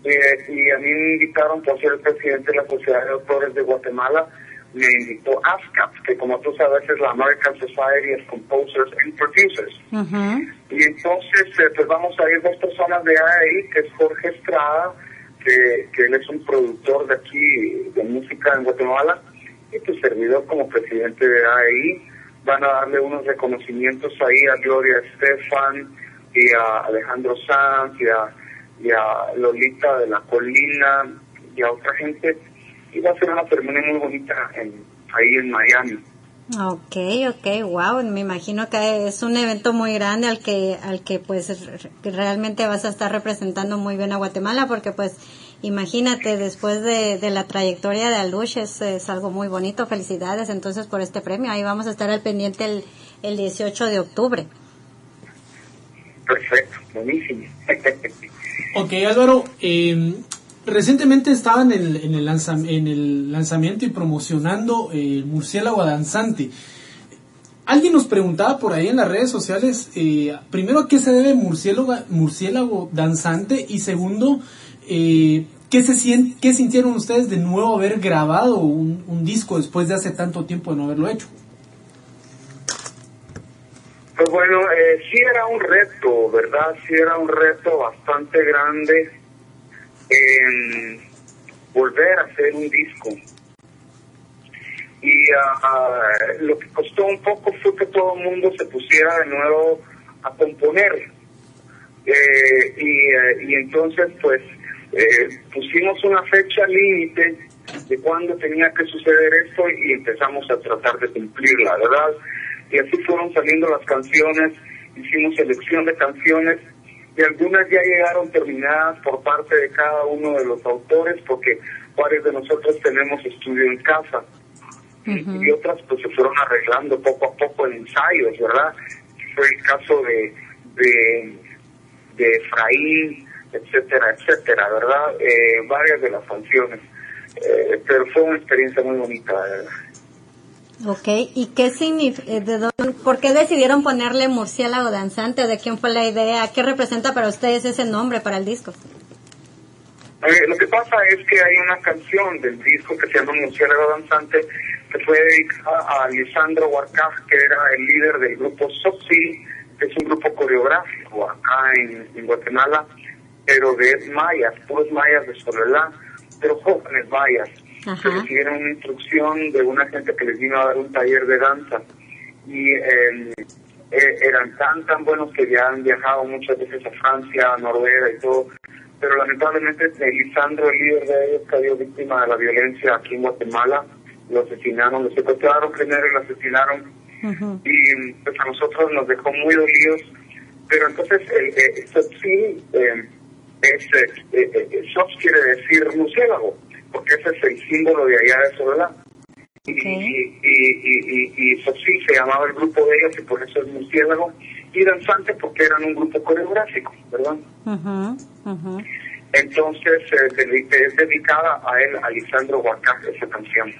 Eh, y a mí me invitaron por ser el presidente de la Sociedad de Autores de Guatemala, me invitó ASCAP, que como tú sabes es la American Society of Composers and Producers. Y entonces, eh, pues vamos a ir dos personas de ahí, que es Jorge Estrada, que, que él es un productor de aquí de música en Guatemala, y tu servidor como presidente de AEI. Van a darle unos reconocimientos ahí a Gloria Estefan y a Alejandro Sanz y a, y a Lolita de la Colina y a otra gente. Y va a ser una ceremonia muy bonita en, ahí en Miami. Ok, ok, wow, me imagino que es un evento muy grande al que, al que pues realmente vas a estar representando muy bien a Guatemala porque pues imagínate después de, de la trayectoria de Alush es, es algo muy bonito, felicidades entonces por este premio, ahí vamos a estar al pendiente el, el 18 de octubre. Perfecto, buenísimo. (laughs) Ok, Álvaro, eh, recientemente estaban en, el en el lanzamiento y promocionando eh, el murciélago danzante. Alguien nos preguntaba por ahí en las redes sociales, eh, primero, ¿a qué se debe murciélago, murciélago danzante? Y segundo, eh, ¿qué, se sien- ¿qué sintieron ustedes de nuevo haber grabado un, un disco después de hace tanto tiempo de no haberlo hecho? Pues bueno, eh, sí era un reto, ¿verdad? Sí era un reto bastante grande volver a hacer un disco. Y ah, lo que costó un poco fue que todo el mundo se pusiera de nuevo a componer. Eh, y, eh, y entonces, pues, eh, pusimos una fecha límite de cuándo tenía que suceder esto y empezamos a tratar de cumplirla, ¿verdad? Y así fueron saliendo las canciones, hicimos selección de canciones y algunas ya llegaron terminadas por parte de cada uno de los autores porque varios de nosotros tenemos estudio en casa y otras pues se fueron arreglando poco a poco en ensayos, ¿verdad? Fue el caso de, de, de Efraín, etcétera, etcétera, ¿verdad? Eh, varias de las canciones. Eh, pero fue una experiencia muy bonita, ¿verdad? Ok, ¿y qué significa, de dónde- por qué decidieron ponerle murciélago danzante? ¿De quién fue la idea? ¿Qué representa para ustedes ese nombre para el disco? Eh, lo que pasa es que hay una canción del disco que se llama Murciélago Danzante que fue dedicada a Alessandro Huarcaj, que era el líder del grupo Soxy, que es un grupo coreográfico acá en, Guatemala, pero de mayas, puros mayas de Soledad, pero jóvenes mayas. Que recibieron una instrucción de una gente que les vino a dar un taller de danza. Y eh, eh, eran tan, tan buenos que ya han viajado muchas veces a Francia, a Noruega y todo, pero lamentablemente Lisandro, el líder de ellos, cayó víctima de la violencia aquí en Guatemala. Lo asesinaron, lo secuestraron primero y lo asesinaron. Y pues a nosotros nos dejó muy dolidos. Pero entonces, el, eh, Sotzil, eh, es, eh, eh, eh, Sots quiere decir murciélago, porque ese es el símbolo de allá de Soledad. Y, y, y, y, y Sotzil se llamaba el grupo de ellos y por eso es murciélago. Y danzante porque eran un grupo coreográfico, ¿verdad? Ujú, ujú. Entonces, eh, es dedicada a él, a Lisandro Huacá, esa canción.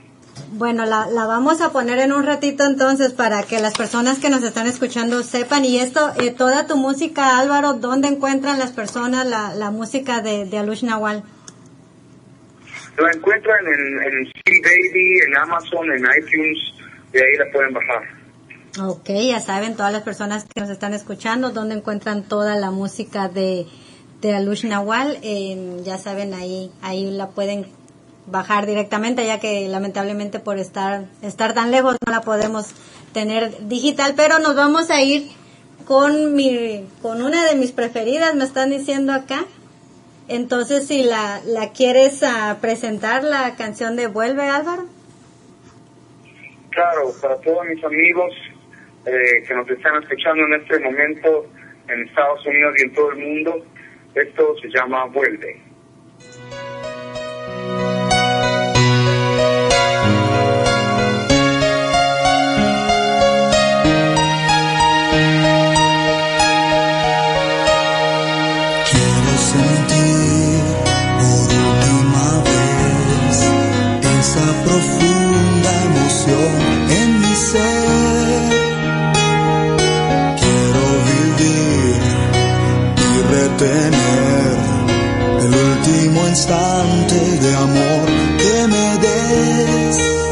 Bueno, la, la vamos a poner en un ratito entonces para que las personas que nos están escuchando sepan. Y esto, eh, toda tu música, Álvaro, ¿dónde encuentran las personas la, la música de, de Alush Nahual? La encuentran en, en Steel Baby, en Amazon, en iTunes, de ahí la pueden bajar. Ok, ya saben, todas las personas que nos están escuchando, dónde encuentran toda la música de, de Alush Nahual. Eh, ya saben, ahí, ahí la pueden bajar directamente, ya que lamentablemente por estar, estar tan lejos no la podemos tener digital, pero nos vamos a ir con mi, con una de mis preferidas, me están diciendo acá. Entonces, si la, la quieres ah, presentar, la canción de Vuelve, Álvaro. Claro, para todos mis amigos eh, que nos están escuchando en este momento en Estados Unidos y en todo el mundo, esto se llama Vuelve. Quiero vivir y retener el último instante de amor que me des.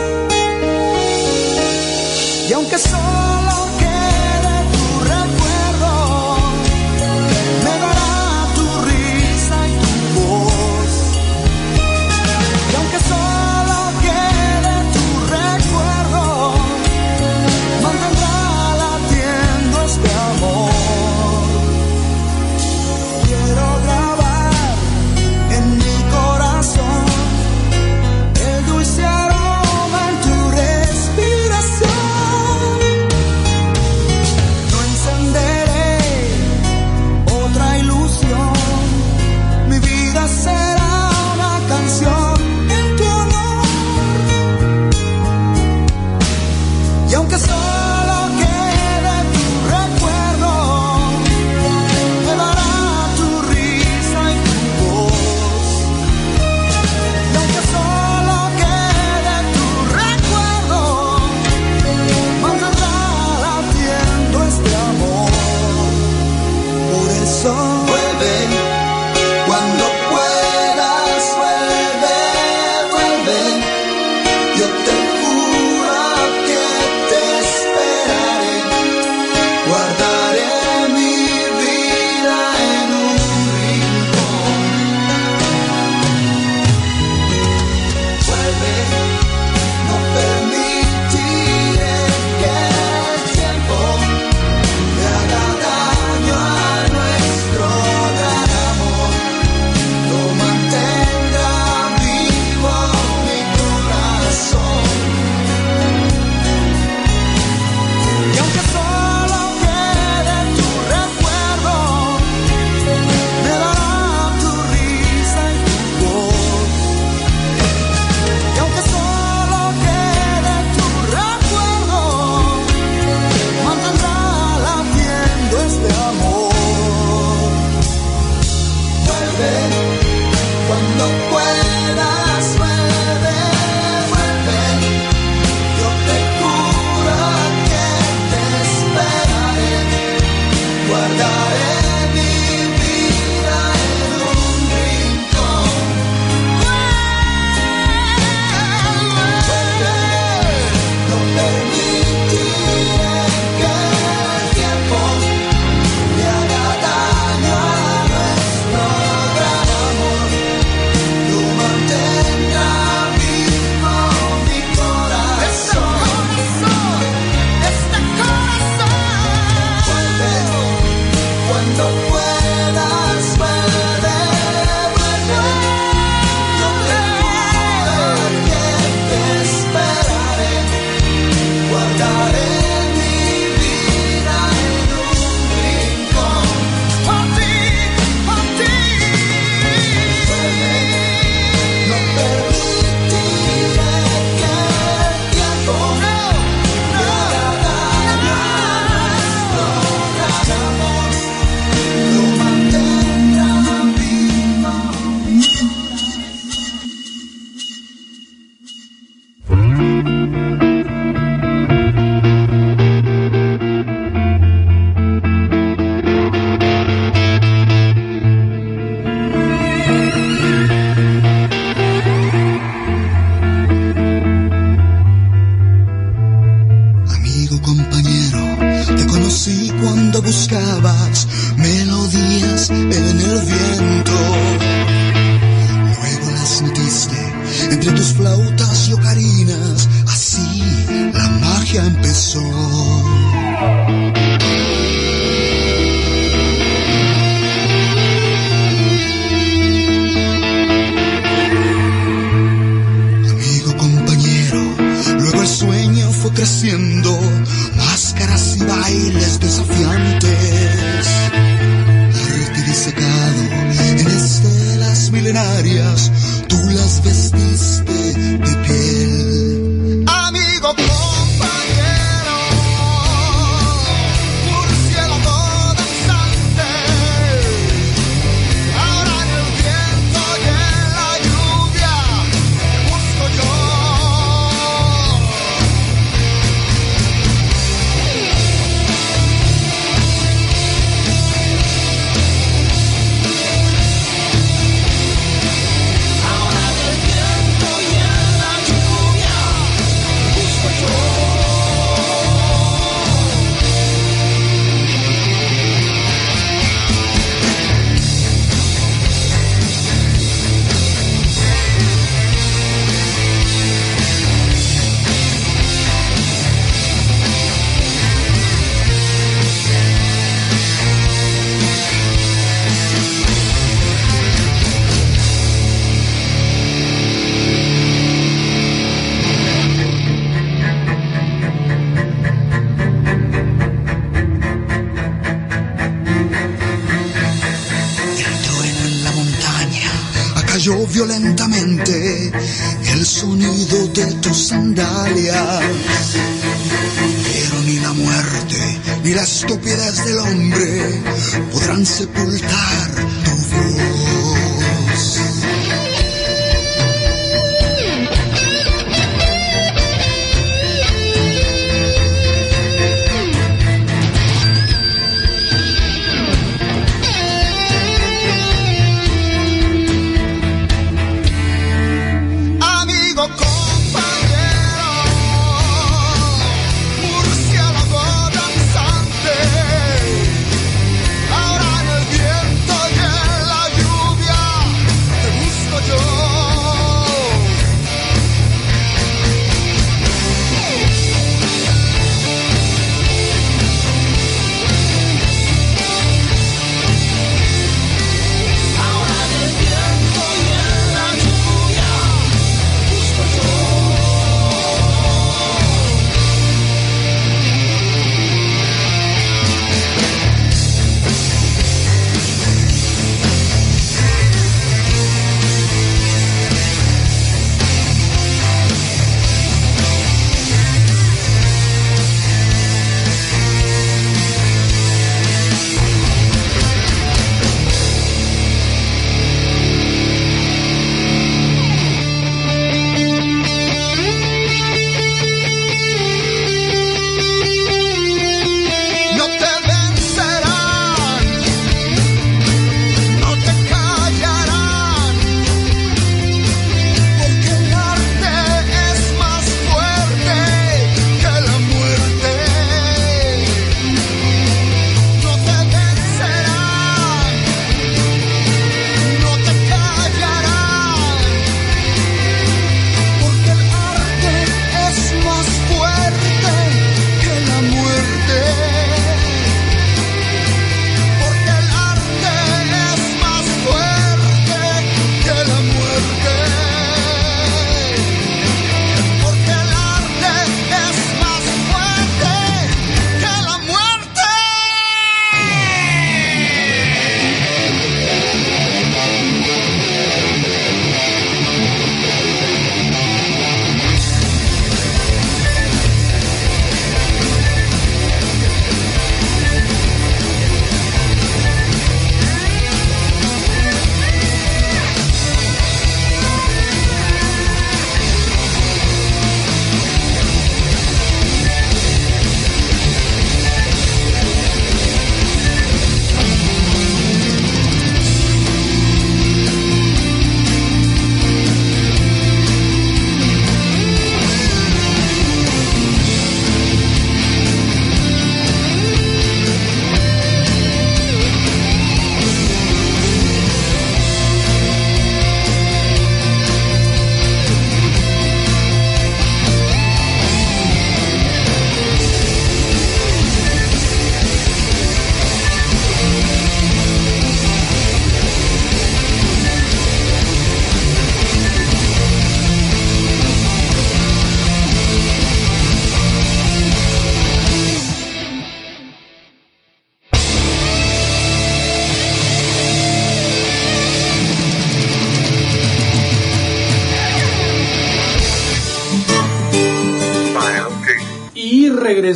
Sepultar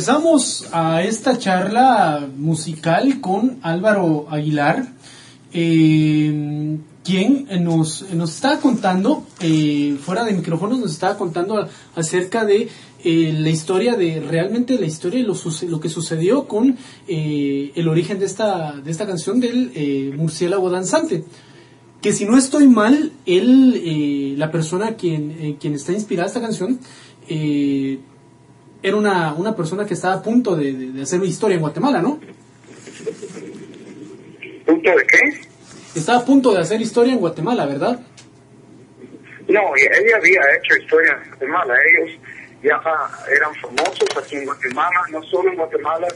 regresamos a esta charla musical con Álvaro Aguilar, eh, quien nos, nos estaba contando, eh, fuera de micrófonos, nos estaba contando acerca de eh, la historia de, realmente la historia de lo, lo que sucedió con el origen de esta, de esta canción del murciélago danzante. Que si no estoy mal, él, eh, la persona quien, quien está inspirada esta canción, eh, era una, una persona que estaba a punto de, de- de hacer historia en Guatemala, ¿no? ¿Punto de qué? Estaba a punto de hacer historia en Guatemala, ¿verdad? No, ella había hecho historia en Guatemala. Ellos ya eran famosos aquí en Guatemala, no solo en Guatemala,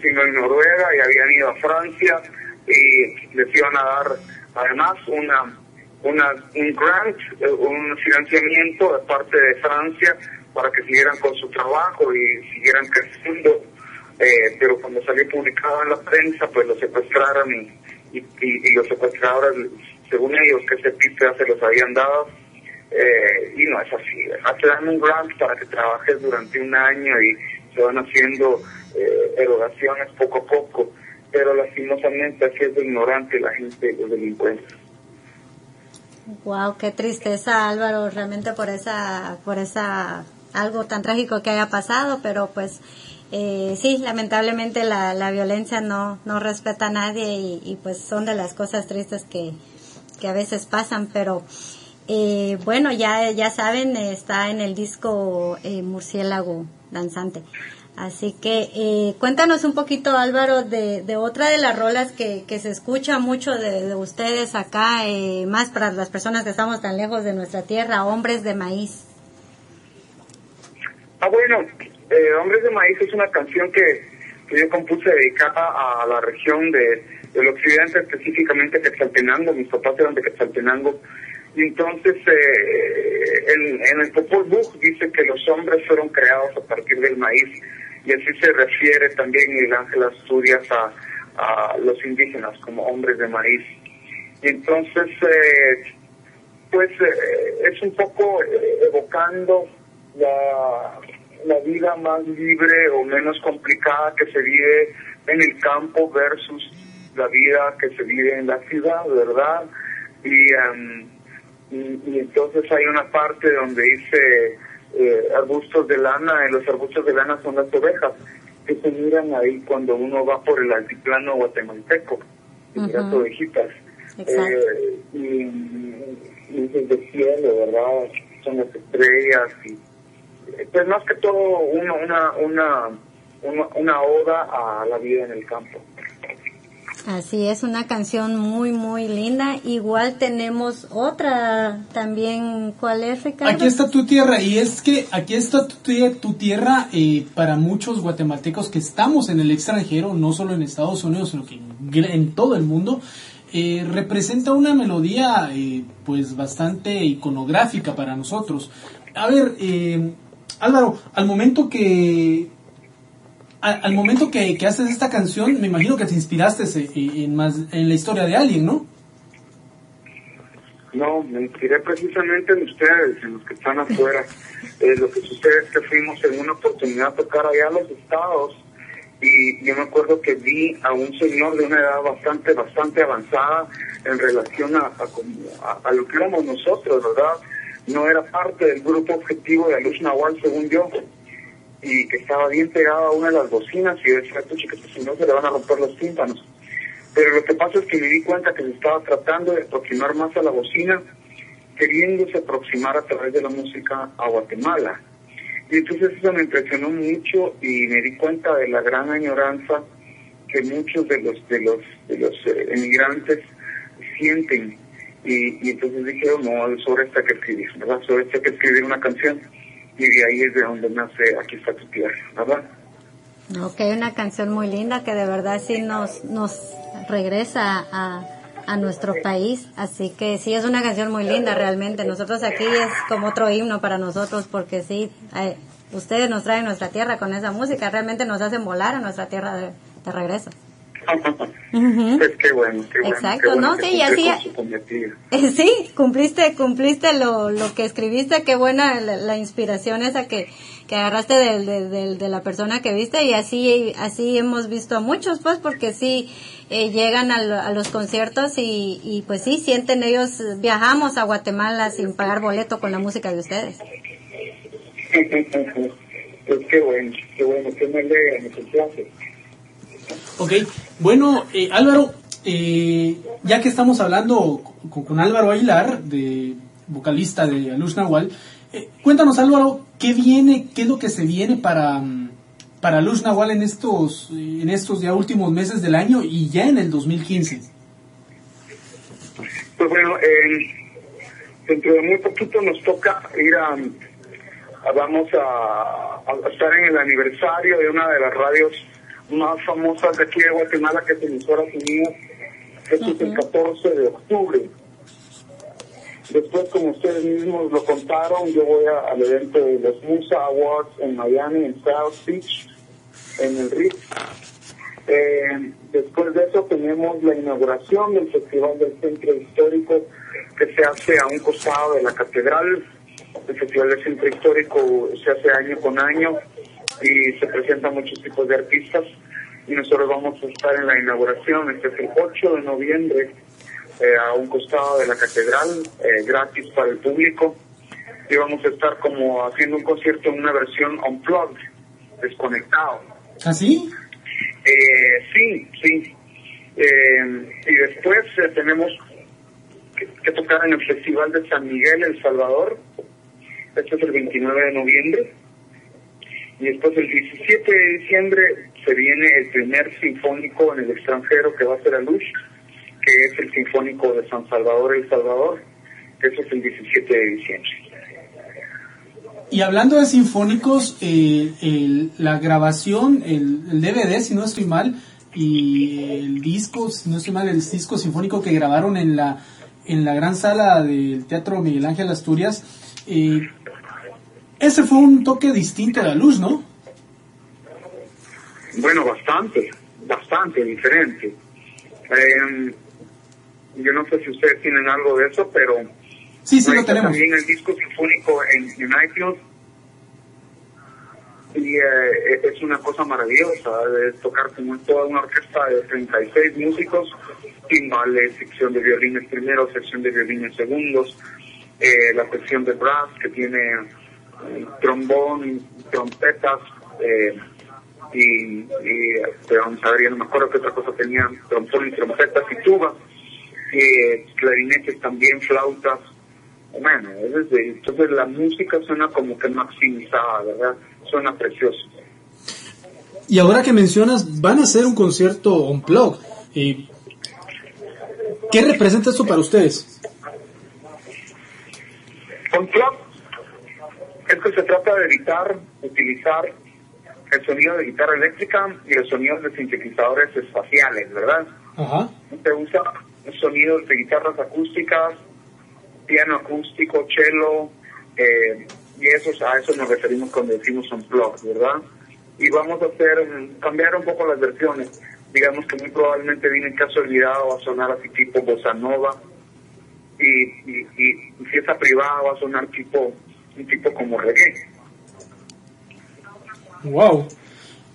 sino en Noruega, y habían ido a Francia y les iban a dar además una, una un grant, eh, un financiamiento de parte de Francia para que siguieran con su trabajo y siguieran creciendo. Eh, pero cuando salió publicado en la prensa, pues lo secuestraron y, y, y- los secuestradores, según ellos, que ese ya se los habían dado, eh, y no es así. ¿verdad? Te dan un grant para que trabajes durante un año y se van haciendo eh, erogaciones poco a poco, pero lastimosamente así es ignorante la gente, los delincuentes. Wow, qué tristeza Álvaro, realmente por esa, por esa, algo tan trágico que haya pasado, pero pues eh, sí, lamentablemente la, la violencia no, no respeta a nadie y, pues son de las cosas tristes que, que a veces pasan, pero eh, bueno, ya, ya saben, está en el disco eh, Murciélago Danzante. Así que eh, cuéntanos un poquito, Álvaro, de, de otra de las rolas que, que se escucha mucho de, de ustedes acá, eh, más para las personas que estamos tan lejos de nuestra tierra, Hombres de Maíz. Ah, bueno, eh, Hombres de Maíz es una canción que, yo compuse dedicada a la región de, del occidente, específicamente Quetzaltenango. Mis papás eran de Quetzaltenango. Y entonces, eh, en, en el Popol Vuh dice que los hombres fueron creados a partir del maíz. Y así se refiere también el Ángel Asturias a, a los indígenas como hombres de maíz. Y entonces, eh, pues eh, es un poco eh, evocando la, la vida más libre o menos complicada que se vive en el campo versus la vida que se vive en la ciudad, ¿verdad? Y, em, y, y entonces hay una parte donde dice eh, arbustos de lana, y los arbustos de lana son las ovejas que se miran ahí cuando uno va por el altiplano guatemalteco, y mira las Ujú. ovejitas. Eh, y, y luces de cielo, ¿verdad? Son las estrellas y eh, pues más que todo una, una, una, una, una oda a la vida en el campo. Así es, una canción muy, muy linda. Igual tenemos otra también, ¿cuál es, Ricardo? Aquí está tu tierra y es que aquí está tu, tu tierra eh, para muchos guatemaltecos que estamos en el extranjero, no solo en Estados Unidos, sino que en, gr- en todo el mundo, eh, representa una melodía eh, pues bastante iconográfica para nosotros. A ver, eh, Álvaro, al momento que al momento que, que haces esta canción, me imagino que te inspiraste eh, en, más, en la historia de alguien, ¿no? No, me inspiré precisamente en ustedes, en los que están afuera. (laughs) Eh, lo que sucede es que fuimos en una oportunidad a tocar allá a los estados y yo me acuerdo que vi a un señor de una edad bastante, bastante avanzada en relación a, a- a lo que éramos nosotros, ¿verdad? No era parte del grupo objetivo de Luz Nahual, según yo, y que estaba bien pegado a una de las bocinas y yo decía, pucha, que este señor se le van a romper los tímpanos. Pero lo que pasa es que me di cuenta que se estaba tratando de aproximar más a la bocina, queriéndose aproximar a través de la música a Guatemala. Y entonces eso me impresionó mucho y me di cuenta de la gran añoranza que muchos de los de los de los eh, emigrantes sienten. Y, y entonces dije, oh, no, sobre esto hay que escribir, ¿verdad? Sobre esto hay que escribir una canción. Y de ahí es de donde nace Aquí está tu tierra, ¿verdad? Ok, una canción muy linda que de verdad sí nos, nos regresa a, a nuestro país. Así que sí, es una canción muy linda realmente. Nosotros aquí es como otro himno para nosotros porque sí, eh, ustedes nos traen nuestra tierra con esa música. Realmente nos hacen volar a nuestra tierra de, de regreso. Pues qué bueno, qué bueno. Exacto, qué bueno ¿no? que Sí, y así- (laughs) Sí, cumpliste, cumpliste lo, lo que escribiste, qué buena la, la inspiración esa que, que agarraste de, de, de- de la persona que viste y así, así hemos visto a muchos, pues, porque sí eh, llegan a, lo- a los conciertos y, y pues sí, sienten ellos, viajamos a Guatemala sin pagar boleto con la música de ustedes. (laughs) pues qué bueno, qué bueno, que me alegra, me complace. Ok, bueno, eh, Álvaro, eh, ya que estamos hablando con, Álvaro Aguilar, de vocalista de Alush Nahual, eh, cuéntanos Álvaro, ¿qué viene, qué es lo que se viene para, para Alush Nahual en estos, eh, en estos ya últimos meses del año y ya en el 2015? Pues bueno, dentro de muy poquito nos toca ir a, vamos a estar en el aniversario de una de las radios más famosas de aquí de Guatemala, que es Emisoras Unidas. Esto es el 14 de octubre. Después, como ustedes mismos lo contaron, yo voy a- al evento de los Musa Awards en Miami, en South Beach, en el Ritz. Eh, después de eso tenemos la inauguración del Festival del Centro Histórico que se hace a un costado de la catedral. El Festival del Centro Histórico se hace año con año y se presentan muchos tipos de artistas y nosotros vamos a estar en la inauguración, este es el 8 de noviembre, eh, a un costado de la catedral, eh, gratis para el público. Y vamos a estar como haciendo un concierto en una versión unplugged, desconectado. ¿Así? Eh, sí, sí. Eh, y después tenemos que, que tocar en el Festival de San Miguel, El Salvador. Este es el 29 de noviembre. Y después el 17 de diciembre se viene el primer sinfónico en el extranjero que va a ser a Luz, que es el Sinfónico de San Salvador, El Salvador. Eso es el 17 de diciembre. Y hablando de sinfónicos, eh, el- la grabación, el, el DVD, si no estoy mal, y el disco, si no estoy mal, el disco sinfónico que grabaron en la, en la gran sala del Teatro Miguel Ángel Asturias, eh, ese fue un toque distinto de la luz, ¿no? Bueno, bastante, bastante diferente. Eh, yo no sé si ustedes tienen algo de eso, pero Sí, sí, lo tenemos. también el disco sinfónico en United. Y eh, es una cosa maravillosa de tocar con toda una orquesta de 36 músicos, timbales, sección de violines primero, sección de violines segundos, eh, la sección de brass que tiene trombón, trompetas, eh, y, y este, vamos a ver, ya no me acuerdo qué otra cosa tenía, trombón y trompetas y tuba, eh, clarinetes también, flautas, bueno, desde- entonces la música suena como que maximizada, ¿verdad? Suena precioso. Y ahora que mencionas, van a hacer un concierto on blog. ¿Qué representa esto para ustedes? Club es que se trata de evitar utilizar el sonido de guitarra eléctrica y los sonidos de sintetizadores espaciales, ¿verdad? Ajá. Se usa sonidos de guitarras acústicas, piano acústico, cello, eh, y eso, a eso nos referimos cuando decimos unplugged, ¿verdad? Y vamos a hacer, cambiar un poco las versiones. Digamos que muy probablemente viene casualidad va a sonar así tipo bossa nova, y, y, y, y si es privada va a sonar tipo, un tipo como reggae. Wow.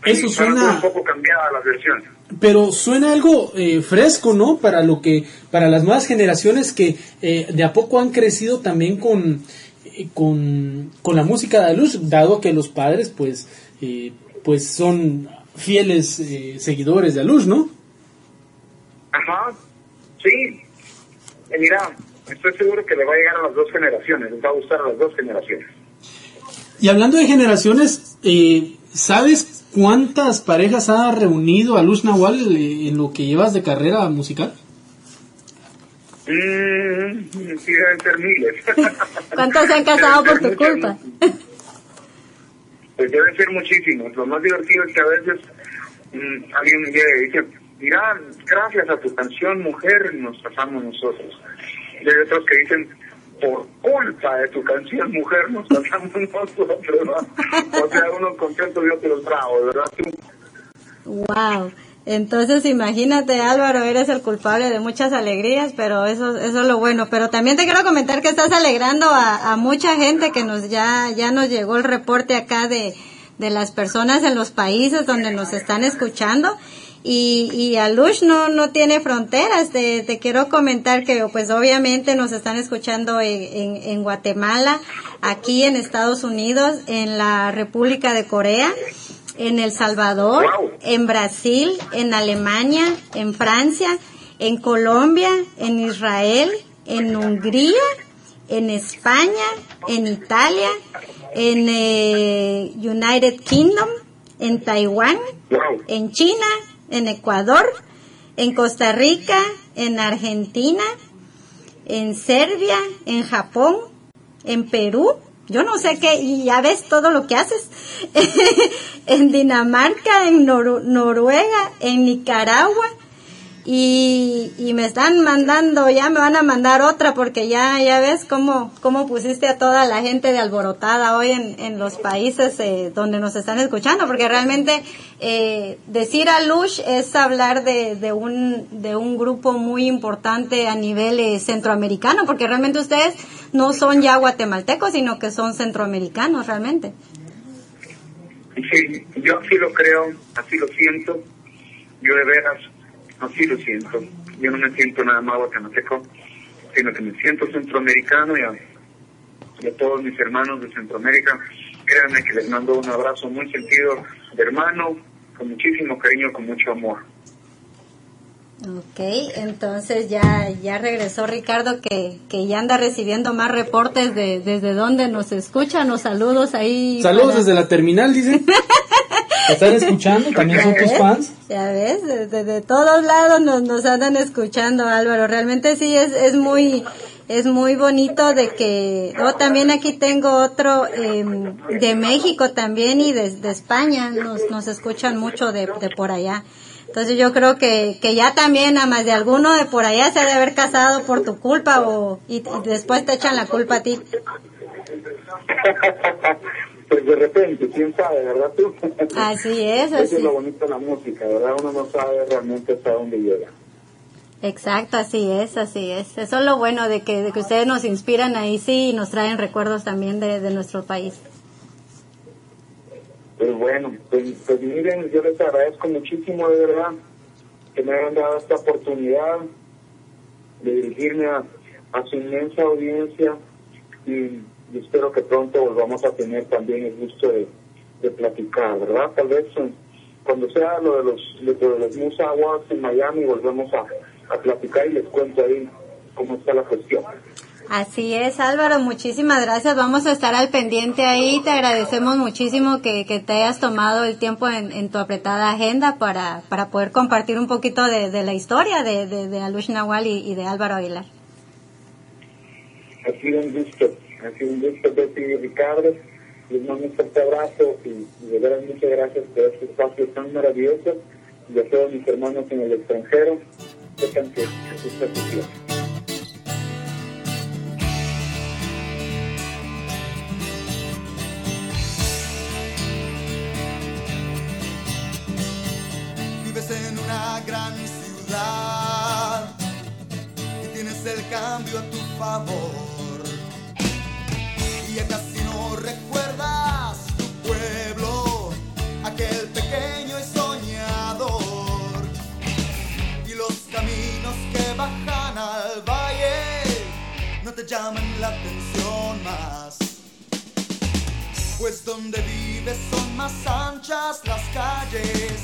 Eso Sí, suena, un poco cambiadas las versiones. pero suena algo eh, fresco, ¿no? Para lo que, para las nuevas generaciones que eh, de a poco han crecido también con, eh, con, con la música de luz, dado que los padres, pues, eh, pues son fieles eh, seguidores de luz, ¿no? Ajá, sí. Mira, estoy seguro que le va a llegar a las dos generaciones, les va a gustar a las dos generaciones. Y hablando de generaciones, eh, ¿sabes cuántas parejas ha reunido a Luz Nahual eh, en lo que llevas de carrera musical? Mm, sí, deben ser miles. (laughs) ¿Cuántos se han casado por tu culpa? muchos. Pues deben ser muchísimos. Lo más divertido es que a veces mm, alguien me llega y dice, mira, gracias a tu canción Mujer nos casamos nosotros. Y hay otros que dicen, por culpa de tu canción Mujer nos casamos nosotros. ¿no? O sea, unos contentos y otros bravos, ¿verdad? Wow. Entonces, imagínate, Álvaro, eres el culpable de muchas alegrías, pero eso, eso es lo bueno. Pero también te quiero comentar que estás alegrando a, a mucha gente que nos ya, ya nos llegó el reporte acá de, de las personas en los países donde nos están escuchando. Y, y Alush no, no tiene fronteras. Te, te quiero comentar que pues obviamente nos están escuchando en, en, en Guatemala, aquí en Estados Unidos, en la República de Corea, en El Salvador, en Brasil, en Alemania, en Francia, en Colombia, en Israel, en Hungría, en España, en Italia, en eh, United Kingdom, en Taiwán, en China, en Ecuador, en Costa Rica, en Argentina, en Serbia, en Japón, en Perú. Yo no sé qué, y ya ves todo lo que haces. (laughs) en Dinamarca, en Noru- Noruega, en Nicaragua. Y, y me están mandando, ya me van a mandar otra porque ya, ya ves cómo, cómo pusiste a toda la gente de alborotada hoy en, en los países eh, donde nos están escuchando, porque realmente eh, decir a Lush es hablar de, de, un, de un grupo muy importante a nivel eh, centroamericano, porque realmente ustedes no son ya guatemaltecos, sino que son centroamericanos realmente. Sí, yo así lo creo, así lo siento. Yo de veras así lo siento. Yo no me siento nada más guatemalteco, sino que me siento centroamericano y a, y a todos mis hermanos de Centroamérica. Créanme que les mando un abrazo muy sentido de hermano, con muchísimo cariño, con mucho amor. Ok, entonces ya, ya regresó Ricardo que, que ya anda recibiendo más reportes de desde donde nos escuchan, los saludos ahí. Saludos para- desde la terminal, dicen. (laughs) ¿Te están escuchando? ¿También son ¿Ya tus ves? fans? Ya ves, desde de todos lados nos, nos andan escuchando, Álvaro. Realmente sí es, es muy es muy bonito de que yo también aquí tengo otro em, de México también y de, de España nos, nos escuchan mucho de, de por allá. Entonces yo creo que, que ya también a más de alguno de por allá se ha de haber casado por tu culpa o y, y después te echan la culpa a ti. (laughs) pues de repente, quién sabe, ¿verdad tú? (laughs) Así es, Eso así. es lo bonito de la música, ¿verdad? Uno no sabe realmente hasta dónde llega. Exacto, así es, así es. Eso es lo bueno de que, de que ustedes nos inspiran ahí, sí, y nos traen recuerdos también de, de nuestro país. Pues bueno, pues, pues miren, yo les agradezco muchísimo de verdad que me hayan dado esta oportunidad de dirigirme a, a su inmensa audiencia y, y espero que pronto volvamos a tener también el gusto de, de platicar, ¿verdad? Tal vez eh, cuando sea lo de los, lo de los Musa Awards en Miami volvemos a, a platicar y les cuento ahí cómo está la cuestión. Así es, Álvaro, muchísimas gracias. Vamos a estar al pendiente ahí. Te agradecemos muchísimo que, que te hayas tomado el tiempo en, en tu apretada agenda para, para poder compartir un poquito de, de la historia de, de, de Alush Nahual y, y de Álvaro Aguilar. Ha sido un gusto, ha sido un gusto, Betty y Ricardo. Les mando un fuerte abrazo y, de verdad muchas gracias por este espacio tan maravilloso y a todos mis hermanos en el extranjero. Que contigo. Vives en una gran ciudad y tienes el cambio a tu favor. Te llaman la atención más. Pues donde vives son más anchas las calles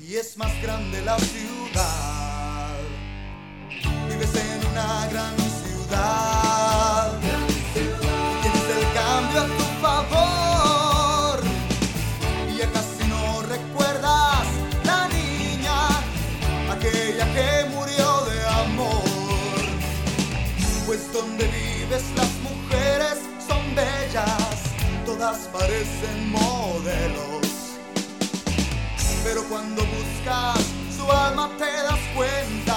y es más grande la ciudad. Vives en una gran ciudad. Las mujeres son bellas, todas parecen modelos. Pero cuando buscas su alma te das cuenta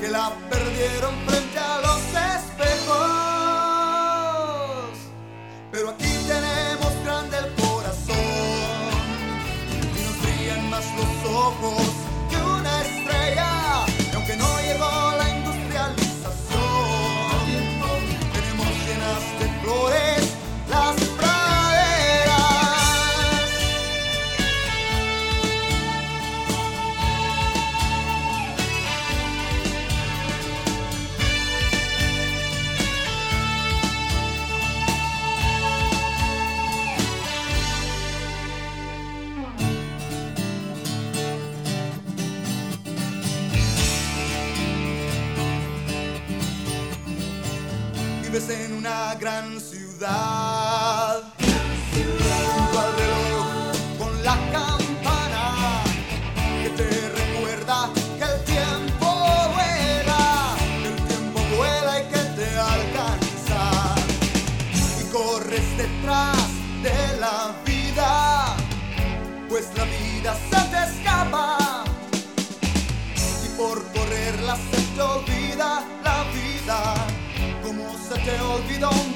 que la perdieron frente a los espejos. Pero aquí en una gran ciudad. Te olvidó